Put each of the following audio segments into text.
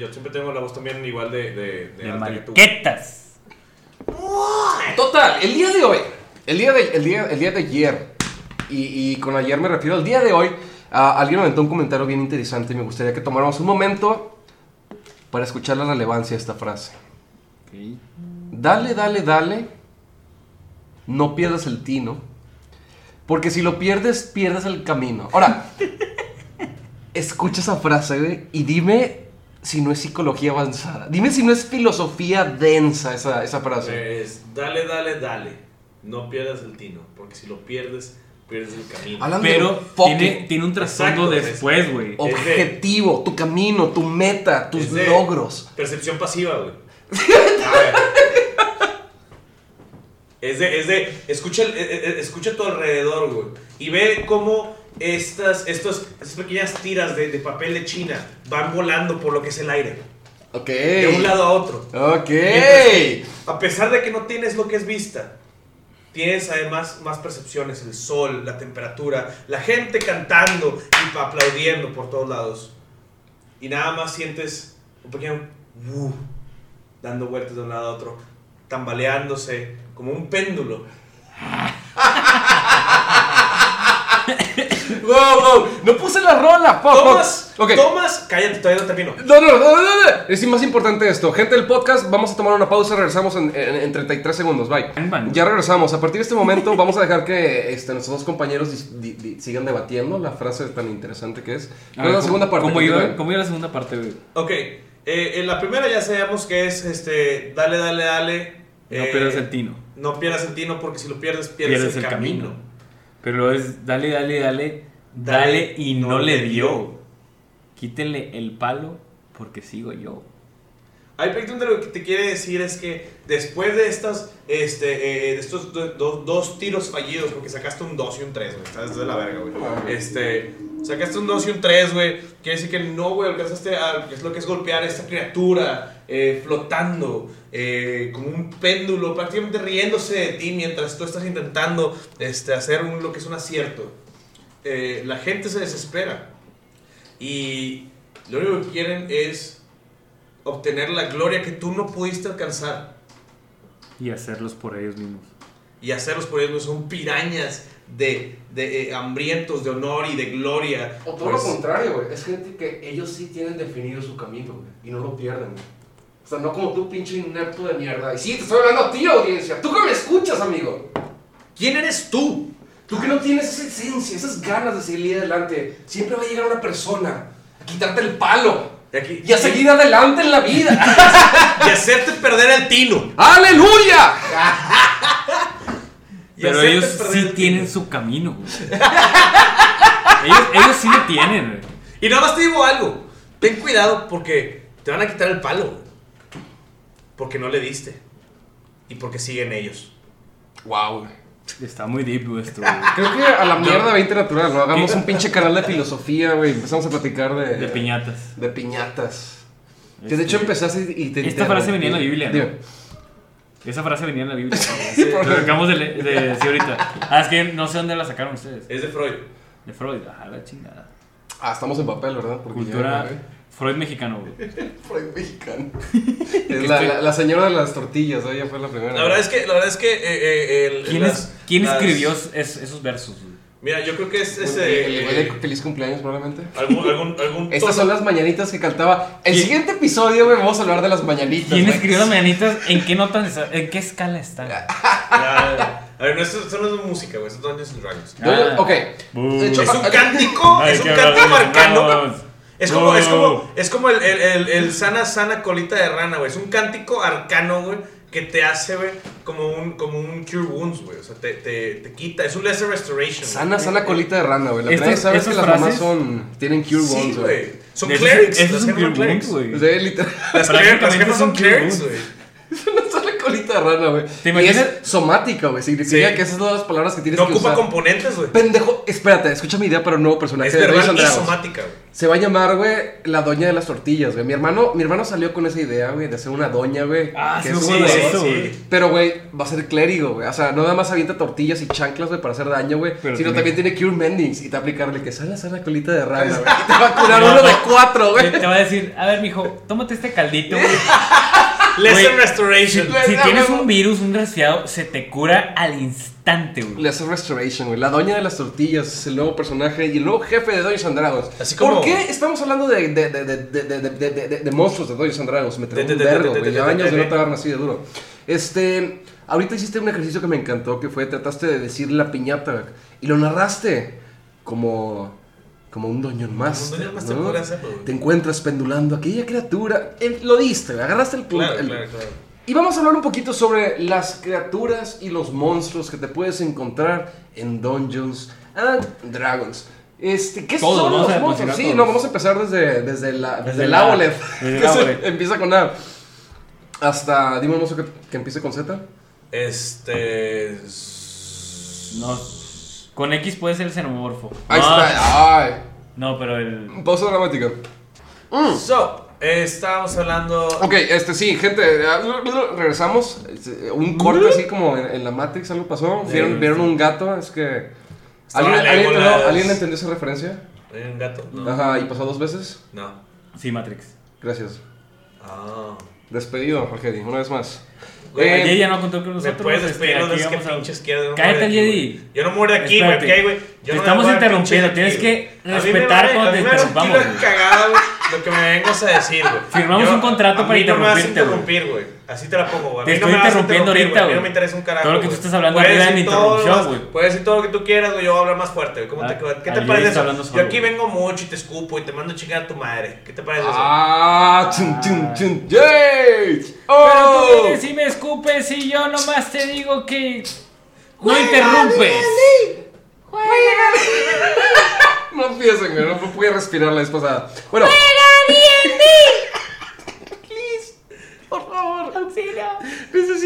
Yo siempre tengo la voz también igual de, de, de, De alta que tú. mariquetas. Total, el día de hoy, el día de, el día, el día de ayer, y, y con ayer me refiero al día de hoy, ah, alguien me aventó un comentario bien interesante y me gustaría que tomáramos un momento para escuchar la relevancia de esta frase. Dale, dale, dale, no pierdas el tino, porque si lo pierdes, pierdes el camino. Ahora, escucha esa frase, güey, y dime si no es psicología avanzada. Dime si no es filosofía densa esa, esa frase. Es, dale, dale, dale. No pierdas el tino, porque si lo pierdes, pierdes el camino. Hablando de Pero tiene, tiene un trasfondo Exacto, después, güey. objetivo, tu camino, tu meta, tus logros. Percepción pasiva, güey. A ver. Es de, es de, escucha, el- eh, eh, escucha a tu alrededor, güey. Y ve cómo estas, estos, estas pequeñas tiras de, de papel de China van volando por lo que es el aire. Ok. De un lado a otro. Ok. A pesar de que no tienes lo que es vista, tienes además más percepciones, el sol, la temperatura, la gente cantando y aplaudiendo por todos lados. Y nada más sientes un pequeño "wu", dando vueltas de un lado a otro, tambaleándose como un péndulo. Wow, wow. No puse la rola. fuck, tomas, cállate, todavía no termino. No, no, no, no, no, no. Es más importante esto. Gente del podcast, vamos a tomar una pausa. Regresamos en, en- en 33 segundos. Bye. Ya regresamos. A partir de este momento, vamos a dejar que este, nuestros dos compañeros dis- di- di- sigan debatiendo la frase tan interesante que es. A ¿Cuál ver, la segunda parte? ¿Cómo iba, ¿Cómo iba la segunda parte, güey? Ok, eh, en la primera ya sabemos que es este, dale, dale, dale. No eh, pierdas el tino. No pierdas el tino porque si lo pierdes, pierdes, el, camino. Pero es dale, dale, dale, dale y no, le dio. Quítenle el palo porque sigo yo. Hay prácticamente lo que te quiere decir es que después de estas, este, eh, de estos do- do- dos tiros fallidos, porque sacaste un 2 y un 3, güey, estás de la verga, güey. Este, sacaste un 2 y un 3, güey, quiere decir que no, güey, alcanzaste a, que es lo que es golpear a esta criatura eh, flotando, eh, como un péndulo, prácticamente riéndose de ti mientras tú estás intentando este, hacer un- lo que es un acierto. Eh, la gente se desespera y lo único que quieren es obtener la gloria que tú no pudiste alcanzar Y hacerlos por ellos mismos. y hacerlos por ellos son pirañas de, de eh, hambrientos de honor y de gloria. O todo Pues, lo contrario, güey. Es gente que ellos sí tienen definido su camino, güey. Y no lo pierden, güey. O sea, no como tú, pinche inepto de mierda. Y sí, te estoy hablando a ti, audiencia. Tú que me escuchas, amigo. ¿Quién eres tú? Tú que no tienes esa esencia, esas ganas de seguir adelante. Siempre va a llegar una persona a quitarte el palo. Y, aquí- Y a seguir adelante en la vida. y hacerte perder el tino. ¡Aleluya! Pero ellos sí el tienen tino. su camino, güey. ellos, ellos sí lo tienen. Y nada más te digo algo. Ten cuidado porque te van a quitar el palo. Porque no le diste. Y porque siguen ellos. Wow, Está muy deep, güey, esto, güey. Creo que a la mierda 20 natural, ¿no? Hagamos un pinche canal de filosofía, güey. Empezamos a platicar de. De piñatas. De piñatas. Que de Este, hecho empezaste y te. Esta frase venía en la Biblia, ¿no? Esa frase venía en la Biblia. Sí, por Lo acabamos de, de decir ahorita. Ah, es que no sé dónde la sacaron ustedes. Es de Freud. De Freud. Ajá, la chingada. Ah, estamos en papel, ¿verdad? Porque Cultura ya. Freud mexicano, güey. Freud mexicano. es la, la, la señora de las tortillas, ella fue la primera. La verdad es que, la verdad es que eh, eh, el- ¿Quién, las- es- ¿quién las- escribió es- esos versos, güey? Mira, yo creo que es El- ese. el de feliz cumpleaños, probablemente. algún, algún, algún Estas son las mañanitas que cantaba. El ¿Quién- siguiente episodio, güey, vamos a hablar de las mañanitas. ¿Quién escribió las mañanitas? ¿En qué nota? está- ¿En qué escala están? A ver, no, esto, esto no es música, güey. Esto es Dungeons and Dragons. Yo- Ah. ok. Buh. De hecho, Es un ah, cántico, es un cántico arcano. Es como, es como, es como el, el, el, el sana, sana colita de rana, güey. Es un cántico arcano, güey, que te hace, güey, como un, como un cure wounds, güey. O sea, te, te, te quita. Es un lesser restoration. güey. Sana, sana colita de rana, güey. La primera sabes que las mamás son. Tienen cure Sí, wounds, güey. güey. Son clerics. Eso es las un cure wound, clerics. güey. O sea, literal. Las jefas- las jefas son clerics, wounds. güey. Colita de rana, güey. ¿Te Y es somática, güey. Significa Sí. que esas son las palabras que tienes No que ocupa usar. componentes, güey. Pendejo, espérate, escucha mi idea para un nuevo personaje Es de Dragons. somática, güey. Se va a llamar, güey, la doña de las tortillas, güey. Mi hermano, mi hermano salió con esa idea, güey, de hacer una doña, güey. Ah, que sí, es sí. güey. Pero, güey, va a ser clérigo, güey. O sea, no nada más avienta tortillas y chanclas, güey, para hacer daño, güey. Sino tiene- también tiene Cure Mendings y te va a aplicarle que sale a la colita de rana, güey. Y te va a curar uno de cuatro, güey. te va a decir, a ver, mijo, tómate este caldito, güey. Lesson Güey, Restoration. Si Ah, tienes un virus, un resfriado, se te cura al instante, güey. Le hace Restoration, güey. La doña de las tortillas es el nuevo personaje y el nuevo jefe de Dungeons and Dragons. Así como- ¿Por qué estamos hablando de, de, de, de, de, de, de, de- de- de monstruos de Dungeons and Dragons? Me trae de- un vergo, güey. años de- no trabajar así de duro. Este... Ahorita hiciste un ejercicio que me encantó, que fue trataste de decir la piñata y lo narraste como... Como un Dungeon Master. Dungeon Master ¿no? hacerlo. Te encuentras pendulando a aquella criatura. Lo diste, agarraste el punto. Claro, el- claro, claro. y vamos a hablar un poquito sobre las criaturas y los monstruos que te puedes encontrar en Dungeons and Dragons. Este, ¿Qué Todos, son los a monstruos? Sí, no, vamos a empezar desde, desde la desde, Desde el la- Aboleth, que se- empieza con A. Hasta, dime un monstruo que, que empiece con Z. Este. No. Con X puede ser el xenomorfo. Ahí no, está, ay. No, pero el. Pausa dramática. So, eh, estábamos hablando. Ok, este sí, gente, regresamos. Este, Un corte así como en, en la Matrix, algo pasó. ¿Vieron, vieron un gato? Es que. ¿Alguien, ¿alguien Legolas. entendió, ¿Alguien entendió esa referencia? ¿Hay un gato? No. Ajá, y pasó dos veces. No. Sí, Matrix. Gracias. Ah. Despedido, Jorge, una vez más. Güey, Jedi ya no contó con ¿Me nosotros. puedes este, despedir aquí los que pinches quieres? Yo no Cállate, de Jedi. Yo no muero de aquí, güey. ¿ok, güey? Te me estamos interrumpiendo, tienes que me respetar cuando te me interrumpamos, de Lo que me vengas a decir, güey. Firmamos un contrato para me interrumpirte, güey. Así te la pongo, güey. A Te mí estoy no a interrumpiendo ahorita, güey. A mí no me interesa un carajo. Todo lo que tú estás hablando Puedes arriba de decir mi todo interrupción, lo- güey. Puedes decir todo lo que tú quieras, güey. Yo voy a hablar más fuerte, güey. ¿Cómo te, Ah, ¿Qué te parece eso? hablando Yo solo, aquí güey. vengo mucho y te escupo y te mando a chingar a tu madre. ¿Qué te parece eso? Ah, chun, chun, chun, ¡Yay! Pero tú ¡Oh! vienes y me escupes y yo nomás te digo que. No interrumpes. No empiecen, güey, no pude respirar la vez pasada. Bueno. Please, por favor. Auxilio.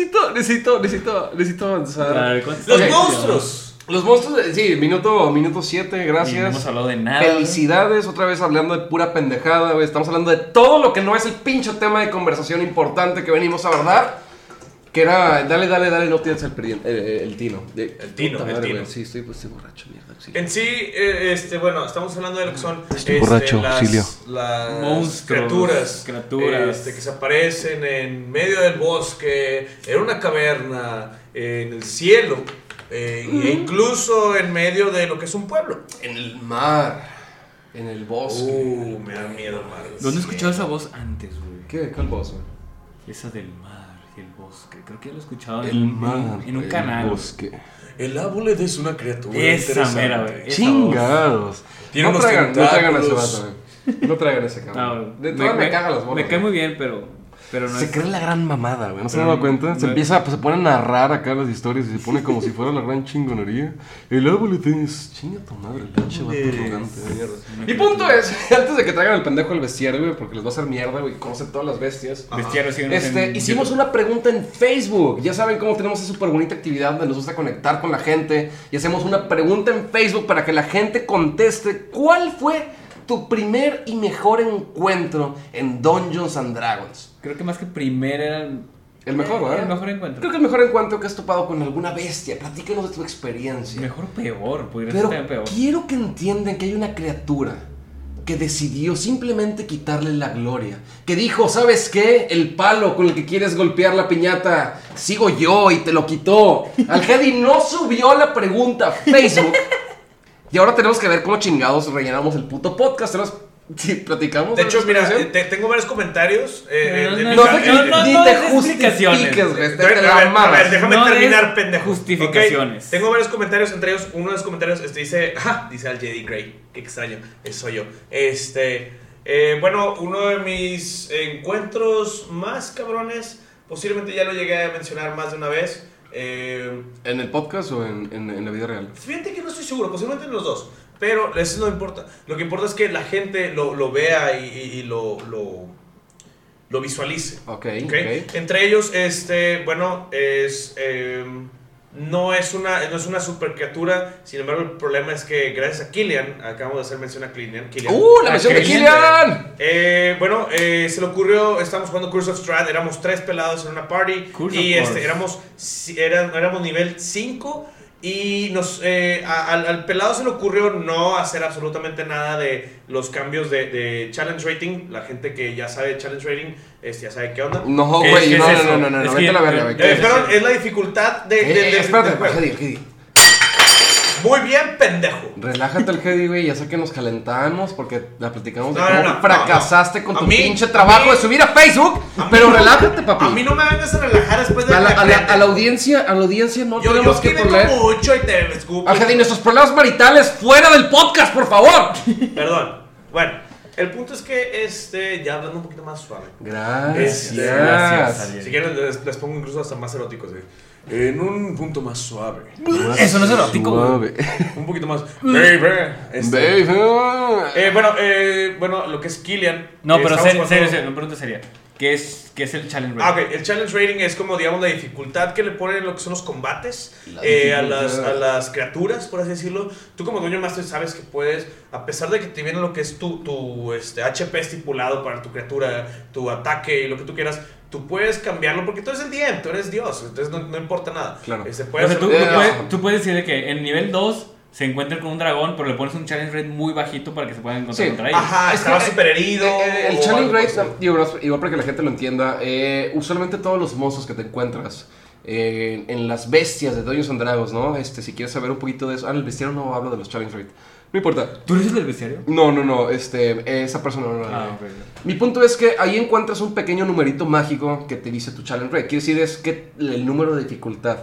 Necesito, necesito, necesito, necesito avanzar. A ver, ¿cuántos Los Ok. monstruos. Los monstruos, de- sí, minuto, minuto 7, Y no gracias. hemos hablado de nada. Felicidades, otra vez hablando de pura pendejada, güey. Estamos hablando de todo lo que no es el pinche tema de conversación importante que venimos a abordar. Que era, dale, dale, dale, no tienes el, perdi- eh, el tino. De- El tino, el madre, tino. güey, Sí, estoy, pues, estoy borracho, mierda. En sí, eh, este, bueno, estamos hablando de lo que son Estoy este, borracho, las, auxilio. las Monstruos, criaturas, criaturas. este, que se aparecen en medio del bosque, en una caverna, en el cielo, eh, e incluso en medio de lo que es un pueblo. En el mar, en el bosque. Uh, me da miedo, Mar. ¿Dónde he escuchado esa voz antes, güey? ¿Qué? ¿Cuál bosque? Esa del el bosque. Creo que ya lo he escuchado El en, en- mar. en un el canal. bosque. El árbol es una criatura Esa interesante. mera, güey. Chingados. Tiene no, unos traigan, no traigan a ese vato. No traigan a ese No, cabrón. de todas me, caga las bolas. Me cae muy bien, pero, pero no Se es- cree la gran mamada, güey. ¿No se han dado cuenta? Se no- empieza, pues se pone a narrar acá las historias y se pone como si fuera la gran chingonería. El árbol tienes. Chinga tu madre, el pinche vato arrogante. Mi punto es, antes de que traigan el pendejo al bestiario, güey, porque les va a hacer mierda, güey, conoce todas las bestias. Bestiario, Este, en hicimos una pregunta en Facebook. Ya saben cómo tenemos esa súper bonita actividad donde nos gusta conectar con la gente. Y hacemos una pregunta en Facebook para que la gente conteste cuál fue tu primer y mejor encuentro en Dungeons and Dragons. Creo que más que primer era el, El mejor, ¿verdad? El mejor encuentro. Creo que el mejor encuentro que has topado con alguna bestia. Platícanos de tu experiencia. Mejor o peor, podría Pero ser peor. quiero que entiendan que hay una criatura que decidió simplemente quitarle la gloria. Que dijo, ¿sabes qué? El palo con el que quieres golpear la piñata, sigo yo y te lo quitó. Algedi no subió la pregunta a Facebook. Y ahora tenemos que ver cómo chingados rellenamos el puto podcast. Tenemos- Sí, platicamos. De hecho, mira, te- tengo varios comentarios. eh, No, en- no, te- no, ni te justifiques, güey. A Te ver, la a ver, a mamas. ver, déjame des terminar, pendejo. justificaciones. Tengo varios comentarios, entre ellos, uno de los comentarios este, dice, dice al Jedi Grey, qué extraño, ese soy yo. Este, eh, bueno, uno de mis encuentros más cabrones, posiblemente ya lo llegué a mencionar más de una vez. Eh, ¿En el podcast o en, en- en la vida real? Fíjate que no estoy seguro, posiblemente en los dos. Pero eso no importa. Lo que importa es que la gente lo, lo vea y, y- y lo, lo, lo visualice. Ok, ¿ok? ok. Entre ellos, este, bueno, es... eh, no es, una, no es una super criatura, sin embargo el problema es que gracias a Killian, acabamos de hacer mención a Killian, Killian ¡Uh, la mención de. Killian! eh, bueno, eh, se le ocurrió, estábamos jugando Curse of Strahd, éramos tres pelados en una party Curse y of este, éramos, éramos nivel 5 y nos, eh, a- al, al pelado se le ocurrió no hacer absolutamente nada de los cambios de, de challenge rating, la gente que ya sabe challenge rating este, ya sabe qué onda. No, ¿Qué- güey, no, es no, no, no, no, Es no, que- vete a la verga, güey. eh, ¿qué Eh, es? perdón, es la dificultad de, Eh, de- de- espérate, Muy bien, pendejo. Relájate el Hedy, güey. Ya sé que nos calentamos porque la platicamos de No, cómo no, no, fracasaste con tu mí- pinche trabajo mí- de subir a Facebook. A pero relájate, papi. A mí no me vengas a relajar después de a, la, a, la, a la audiencia, a la audiencia no Yo, tenemos yo que poner. mucho y te escupo. A Hedy, nuestros problemas maritales fuera del podcast, por favor. Perdón. Bueno, el punto es que este, ya hablando un poquito más suave. Gracias. Este, gracias. Si quieren, les, les pongo incluso hasta más eróticos. eh. En un punto más suave. Eso no es erótico. Suave. Un poquito más. Baby. Este, Baby. eh, bueno, eh, bueno, lo que es Killian. No, eh, pero serio, serio, serio, una pregunta seria. ¿Qué es, qué es el challenge Ah, rating? ok. El challenge rating es como, digamos, la dificultad que le ponen en lo que son los combates La eh, a, las, a las criaturas, por así decirlo. Tú como dueño master sabes que puedes, a pesar de que te viene lo que es tu, tu este, HP estipulado para tu criatura, tu ataque y lo que tú quieras, tú puedes cambiarlo porque tú eres el DM, tú eres Dios, entonces no, no importa nada. Claro. Este, O sea, tú, Eh, puedes, tú puedes decir de que en nivel 2 se encuentran con un dragón, pero le pones un challenge rate muy bajito para que se puedan encontrar Sí. contra ellos. Ajá, estaba eh, súper herido. Eh, el o challenge rate, no, igual para que la gente lo entienda, eh, usualmente todos los monstruos que te encuentras eh, en las bestias de Dungeons and Dragons, ¿no? Este, si quieres saber un poquito de eso. Ah, en el bestiario no hablo de los challenge rate. No importa. ¿Tú eres el del bestiario? No, no, no, este, esa persona no. Ah, ok. Mi punto es que ahí encuentras un pequeño numerito mágico que te dice tu challenge rate. Quiere decir es que el número de dificultad.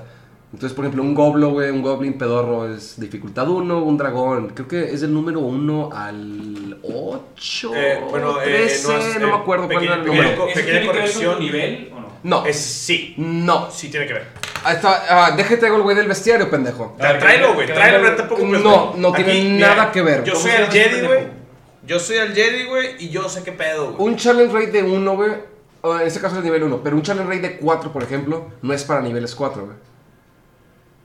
Entonces, por ejemplo, un goblo, güey, un goblin pedorro es dificultad 1, un dragón, creo que es del número 1 al 8, Eh, bueno, eh, 13, no no, es, eh, me acuerdo cuál pequeño- era el pequeño número. co- ¿Eso pequeña tiene que ver con corrección. nivel o no? No, Es sí, no. sí tiene que ver. Ahí está, ah, déjate el güey del bestiario, pendejo. A ver, Tráelo, güey, tráelo, no tampoco No, pues, no aquí, tiene mira, nada que ver. Yo ¿Cómo soy el Jedi, güey. Yo soy el Jedi, güey, y yo sé qué pedo, güey. Un challenge rate de 1, güey, en este caso es nivel 1, pero un challenge rate de 4, por ejemplo, no es para niveles 4, güey.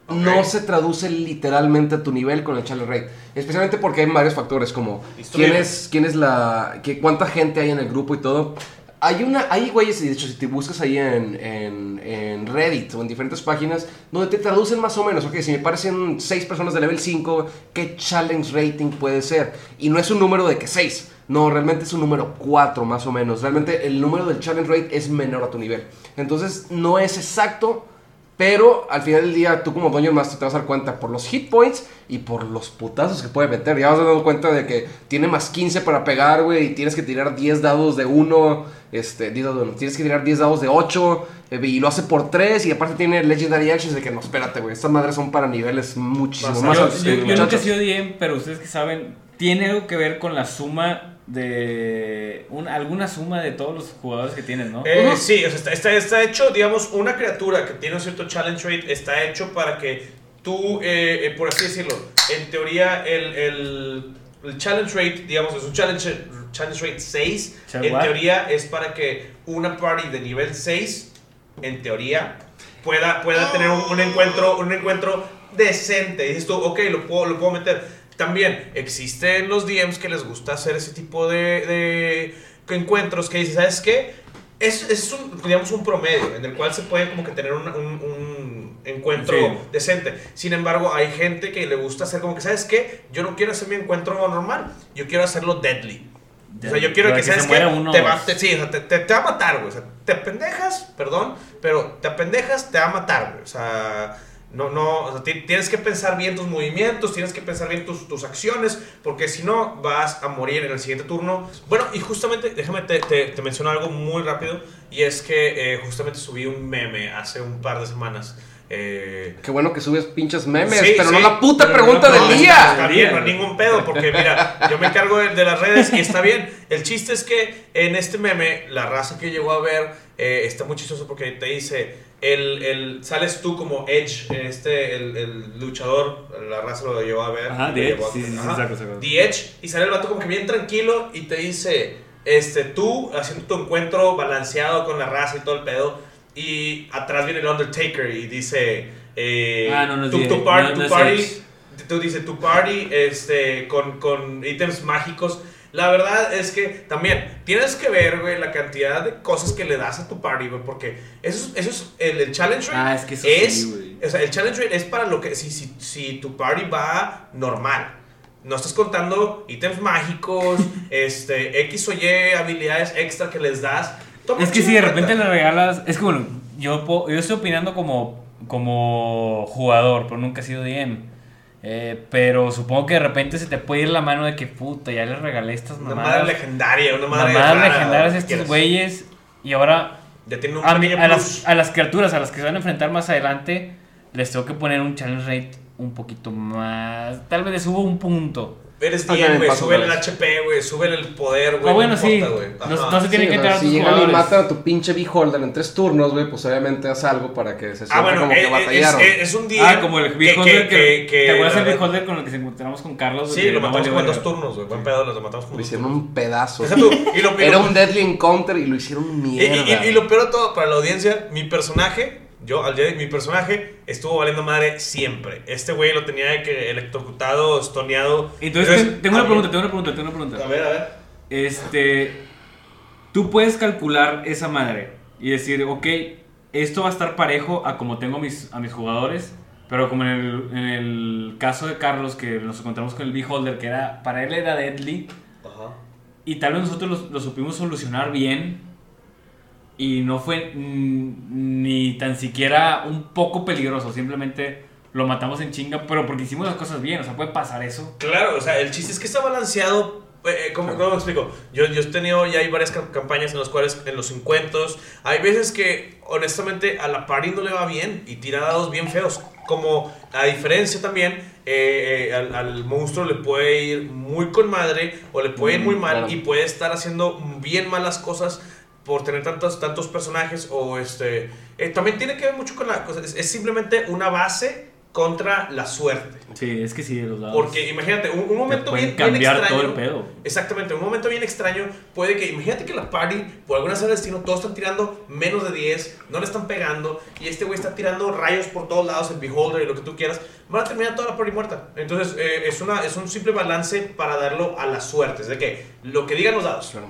No se traduce literalmente a tu nivel con el challenge rate. Especialmente porque hay varios factores como quién es, quién es la. Que, cuánta gente hay en el grupo y todo. Hay una. Hay güeyes, y de hecho, si te buscas ahí en, en, en Reddit o en diferentes páginas, donde te traducen más o menos, ok, si me parecen 6 personas de level 5, ¿qué challenge rating puede ser? Y no es un número de que 6. No, realmente es un número 4 más o menos. Realmente el número del challenge rate es menor a tu nivel. Entonces no es exacto, pero al final del día, tú como Dungeon Master te vas a dar cuenta por los hit points y por los putazos que puede meter. Ya vas a dar cuenta de que tiene más 15 para pegar, güey, y tienes que tirar 10 dados de 1. Este, 10 dados de 1. Tienes que tirar 10 dados de 8. eh, y lo hace por 3. Y aparte tiene Legendary Actions de que no, espérate, güey. Estas madres son para niveles muchísimo Más más Yo, altos. yo- yo nunca he sido DM, pero ustedes que saben, tiene algo que ver con la suma de. un- alguna suma de todos los jugadores que tienen, ¿no? Eh. Sí, o sea, está, está, está hecho, digamos, una criatura que tiene un cierto challenge rate está hecho para que tú, eh, eh, por así decirlo, en teoría el, el, el challenge rate, digamos, es un challenge, challenge rate 6, Chal- en what? teoría es para que una party de nivel 6, en teoría, pueda, pueda tener un, un encuentro, un encuentro decente. Y dices tú, ok, lo puedo, lo puedo meter. También existen los DMs que les gusta hacer ese tipo de, de encuentros que dices, ¿sabes qué? Es, es un, digamos, un promedio en el cual se puede como que tener un, un- un encuentro Sí. decente. Sin embargo, hay gente que le gusta hacer como que, ¿sabes qué? Yo no quiero hacer mi encuentro normal, yo quiero hacerlo deadly. O sea, yo quiero que, ¿sabes se uno. Te va, te- sí, o sea, te, te- te va a matar, güey. O sea, te pendejas, perdón, pero te pendejas, te va a matar, güey. O sea, no, no, o sea, ti- tienes que pensar bien tus movimientos, tienes que pensar bien tus, tus acciones, porque si no, vas a morir en el siguiente turno. Bueno, y justamente, déjame, te, te, te menciono algo muy rápido, y es que eh, justamente subí un meme hace un par de semanas. Eh, Qué bueno que subes pinches memes, Sí, pero sí, no la puta no pregunta la del pregunta. día. Está bien, no hay ningún pedo, porque mira, yo me encargo de, de las redes y está bien. El chiste es que en este meme, la raza que llegó a ver eh, está muy chistoso porque te dice, el, el, sales tú como Edge, este, el, el luchador, la raza lo llevó a ver. Ajá, The Edge, sí, sí, ajá, saco, saco. The Edge, y sale el vato como que bien tranquilo y te dice, este, tú haciendo tu encuentro balanceado con la raza y todo el pedo, y atrás viene el Undertaker y dice, eh, Ah, no, no tu, tu par- no- tu no es party, tú dices tu party, este, con, con ítems mágicos. La verdad es que también tienes que ver, güey, la cantidad de cosas que le das a tu party, güey, porque eso es, eso es el, el challenge rate Ah, es que eso es, sí, güey. o sea, el challenge rate es para lo que, si, si, si tu party va normal. No estás contando ítems mágicos, este, X o Y habilidades extra que les das. Toma Es que si de repente le regalas. Es que bueno, yo, yo estoy opinando como, como jugador, pero nunca he sido DM. Eh, pero supongo que de repente se te puede ir la mano de que puta, ya les regalé estas Una mamadas. madre legendaria, una madre mamadas legendarias a estos güeyes. Y ahora Ya tiene un a, mi- pequeño a plus. las, a las criaturas a las que se van a enfrentar más adelante, les tengo que poner un challenge rate un poquito más. Tal vez les subo un punto. Eres Ah, ya DM, me güey, paso súbele el. HP, güey, súbele el poder, güey. Ah, bueno, no sí. importa. No- se tiene Sí, que entrar si llegan y matan a tu pinche beholder en tres turnos, güey, pues obviamente haz algo para que se sienta Ah, bueno, como eh, que eh, es, batallaron. es, es un DM. Ah, como el Beholder que, ¿Te acuerdas el Beholder con el que se encontramos con Carlos? Sí, Que lo matamos en dos turnos, güey. Buen pedo, los matamos como Lo hicieron un pedazo. Lo- Era lo- un deadly encounter y lo hicieron mierda. y- y lo peor de todo, para la audiencia, mi personaje, yo al Jedi, mi personaje estuvo valiendo madre siempre. Este güey lo tenía de que electrocutado, estoneado. Entonces, ten- tengo una pregunta, tengo una pregunta, tengo una pregunta. A ver, a ver. Este, tú puedes calcular esa madre y decir, ok, esto va a estar parejo a como tengo mis, a mis jugadores, pero como en el, en el caso de Carlos, que nos encontramos con el Beholder, que era, para él era deadly, Ajá. y tal vez nosotros lo, lo supimos solucionar bien, y no fue mm, ni tan siquiera un poco peligroso, simplemente lo matamos en chinga, pero porque hicimos las cosas bien, o sea, puede pasar eso. Claro, o sea, el chiste es que está balanceado. eh, ¿Cómo, cómo me explico? Yo, yo he tenido ya hay varias cam- campañas en las cuales, en los encuentros, hay veces que honestamente a la party no le va bien y tira dados bien feos. Como a diferencia también, eh, eh, al, al monstruo le puede ir muy con madre o le puede ir muy Mm, mal claro. y puede estar haciendo bien malas cosas por tener tantos, tantos personajes o este... eh, también tiene que ver mucho con la cosa, es, es simplemente una base contra la suerte. Sí, es que sí, de los dados. Porque imagínate, un, un momento bien, bien cambiar extraño. todo el pedo. Exactamente, un momento bien extraño puede que, imagínate que la party, por alguna razón del destino, todos están tirando menos de 10, no le están pegando, y este güey está tirando rayos por todos lados, el beholder y lo que tú quieras, van a terminar toda la party muerta. Entonces, eh, es, una, es un simple balance para darlo a la suerte, es de que lo que digan los dados. Claro.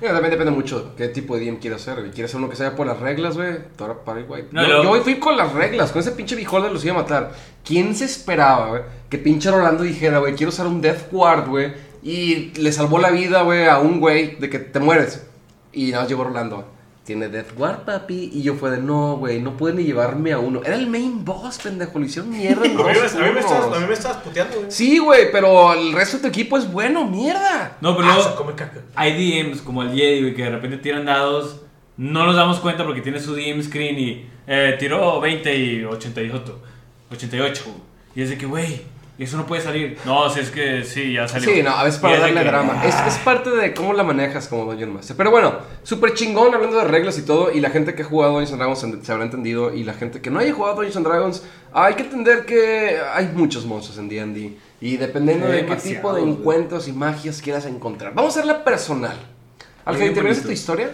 Mira, también depende mucho qué tipo de DM quieres hacer, güey. ¿Quieres hacer uno que sea por las reglas, güey? Toda para güey. No, yo, yo hoy fui con las reglas, con ese pinche beholder los iba a matar. ¿Quién se esperaba, güey? Que pinche Rolando dijera, güey, quiero usar un Death Guard, güey. Y le salvó la vida, güey, a un güey de que te mueres. Y nada más llegó Rolando. Tiene Death Guard, papi. Y yo fue de, no, güey, no puede ni llevarme a uno. Era el main boss, pendejo. Lo hicieron mierda en A mí, me, dos a mí me estabas, turnos. a mí me estabas puteando, güey. Sí, güey, pero el resto de tu equipo es bueno, mierda. No, pero Ah, luego se come caca. hay DMs como el Jedi, güey, que de repente tiran dados. No nos damos cuenta porque tiene su DM screen y eh, tiró 20 y 88. 88. Y es de que, güey, eso no puede salir. No, si es que sí, ya salió. Sí, no, a veces Y para darle que, drama. Es, es parte de cómo la manejas como Dungeon Master. Pero bueno, súper chingón hablando de reglas y todo. Y la gente que ha jugado Dungeons and Dragons se- se habrá entendido. Y la gente que no haya jugado Dungeons and Dragons, hay que entender que hay muchos monstruos en D&D. Y dependiendo Sí, de qué tipo de encuentros y magias quieras encontrar. Vamos a hacerla personal. Alfred, Bien ¿terminaste tu historia?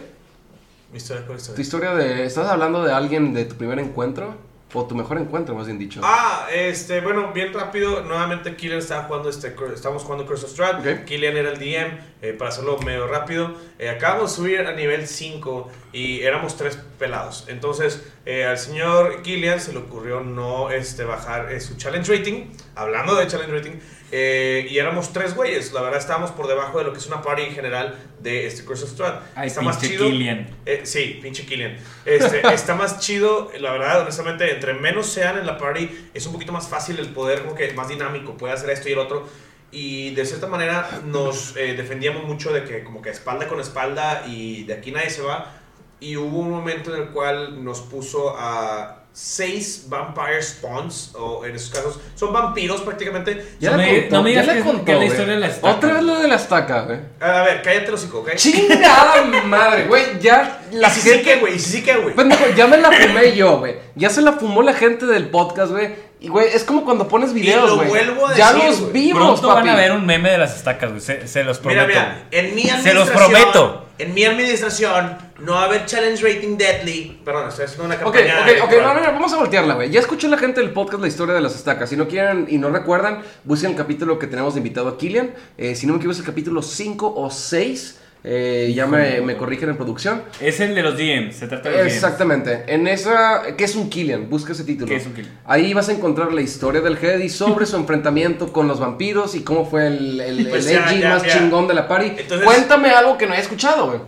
Mi historia, ¿cuál historia? Tu historia de... ¿Estás hablando de alguien de tu primer encuentro? O tu mejor encuentro, más bien dicho. Ah, este, bueno, bien rápido. Nuevamente Killian estaba jugando este, estábamos jugando Curse of Strahd. Killian era el DM, eh, para hacerlo medio rápido. Eh, acabamos de subir a nivel 5 y éramos tres pelados. Entonces, eh, al señor Killian se le ocurrió no este, bajar su challenge rating. Hablando de challenge rating, eh, y éramos tres güeyes. La verdad, estábamos por debajo de lo que es una party en general de este Curse of Strahd. Ay, Está más pinche chido. Killian. Eh, sí, pinche Killian. Este, está más chido, la verdad, honestamente, entre menos sean en la party, es un poquito más fácil el poder, como que más dinámico, puede hacer esto y el otro. Y de cierta manera nos eh, defendíamos mucho de que como que espalda con espalda y de aquí nadie se va. Y hubo un momento en el cual nos puso a seis vampire spawns, o en esos casos, son vampiros prácticamente. Ya No la me- contó, no me digas la que- contó, que la historia de la estaca. Otra vez lo de la estaca, güey. A ver, cállate los hocico, ¿ok? Chingada madre, güey. Ya la ¿Y si sí gente... que, güey? ¿Y si sí que, güey? Pendejo, ya me la fumé yo, güey. Ya se la fumó la gente del podcast, güey. Y, güey, es como cuando pones videos, lo güey. Ya decir, los güey. vimos, Pronto papi. van a ver un meme de las estacas, güey. Se, se los prometo. Mira, mira, en mi Se los administración- prometo. En mi administración no va a haber challenge rating deadly. Perdón, estoy haciendo una campaña. ok, ok, electoral. no, no, no, vamos a voltearla, güey. Ya escuchó la gente del podcast la historia de las estacas. Si no quieren y no recuerdan, busquen el capítulo que tenemos de invitado a Killian. Eh, si no me equivoco, es el capítulo 5 o 6. Eh, ya me, me corrigen en producción. Es el de los DMs, se trata de los DMs. Exactamente. En esa. ¿Qué es un Killian? Busca ese título. ¿Qué es un Killian? Ahí vas a encontrar la historia del Heady sobre su enfrentamiento con los vampiros y cómo fue el, el, Pues el ya, edgy ya, más ya. chingón de la party. Entonces- Cuéntame algo que no haya escuchado, güey.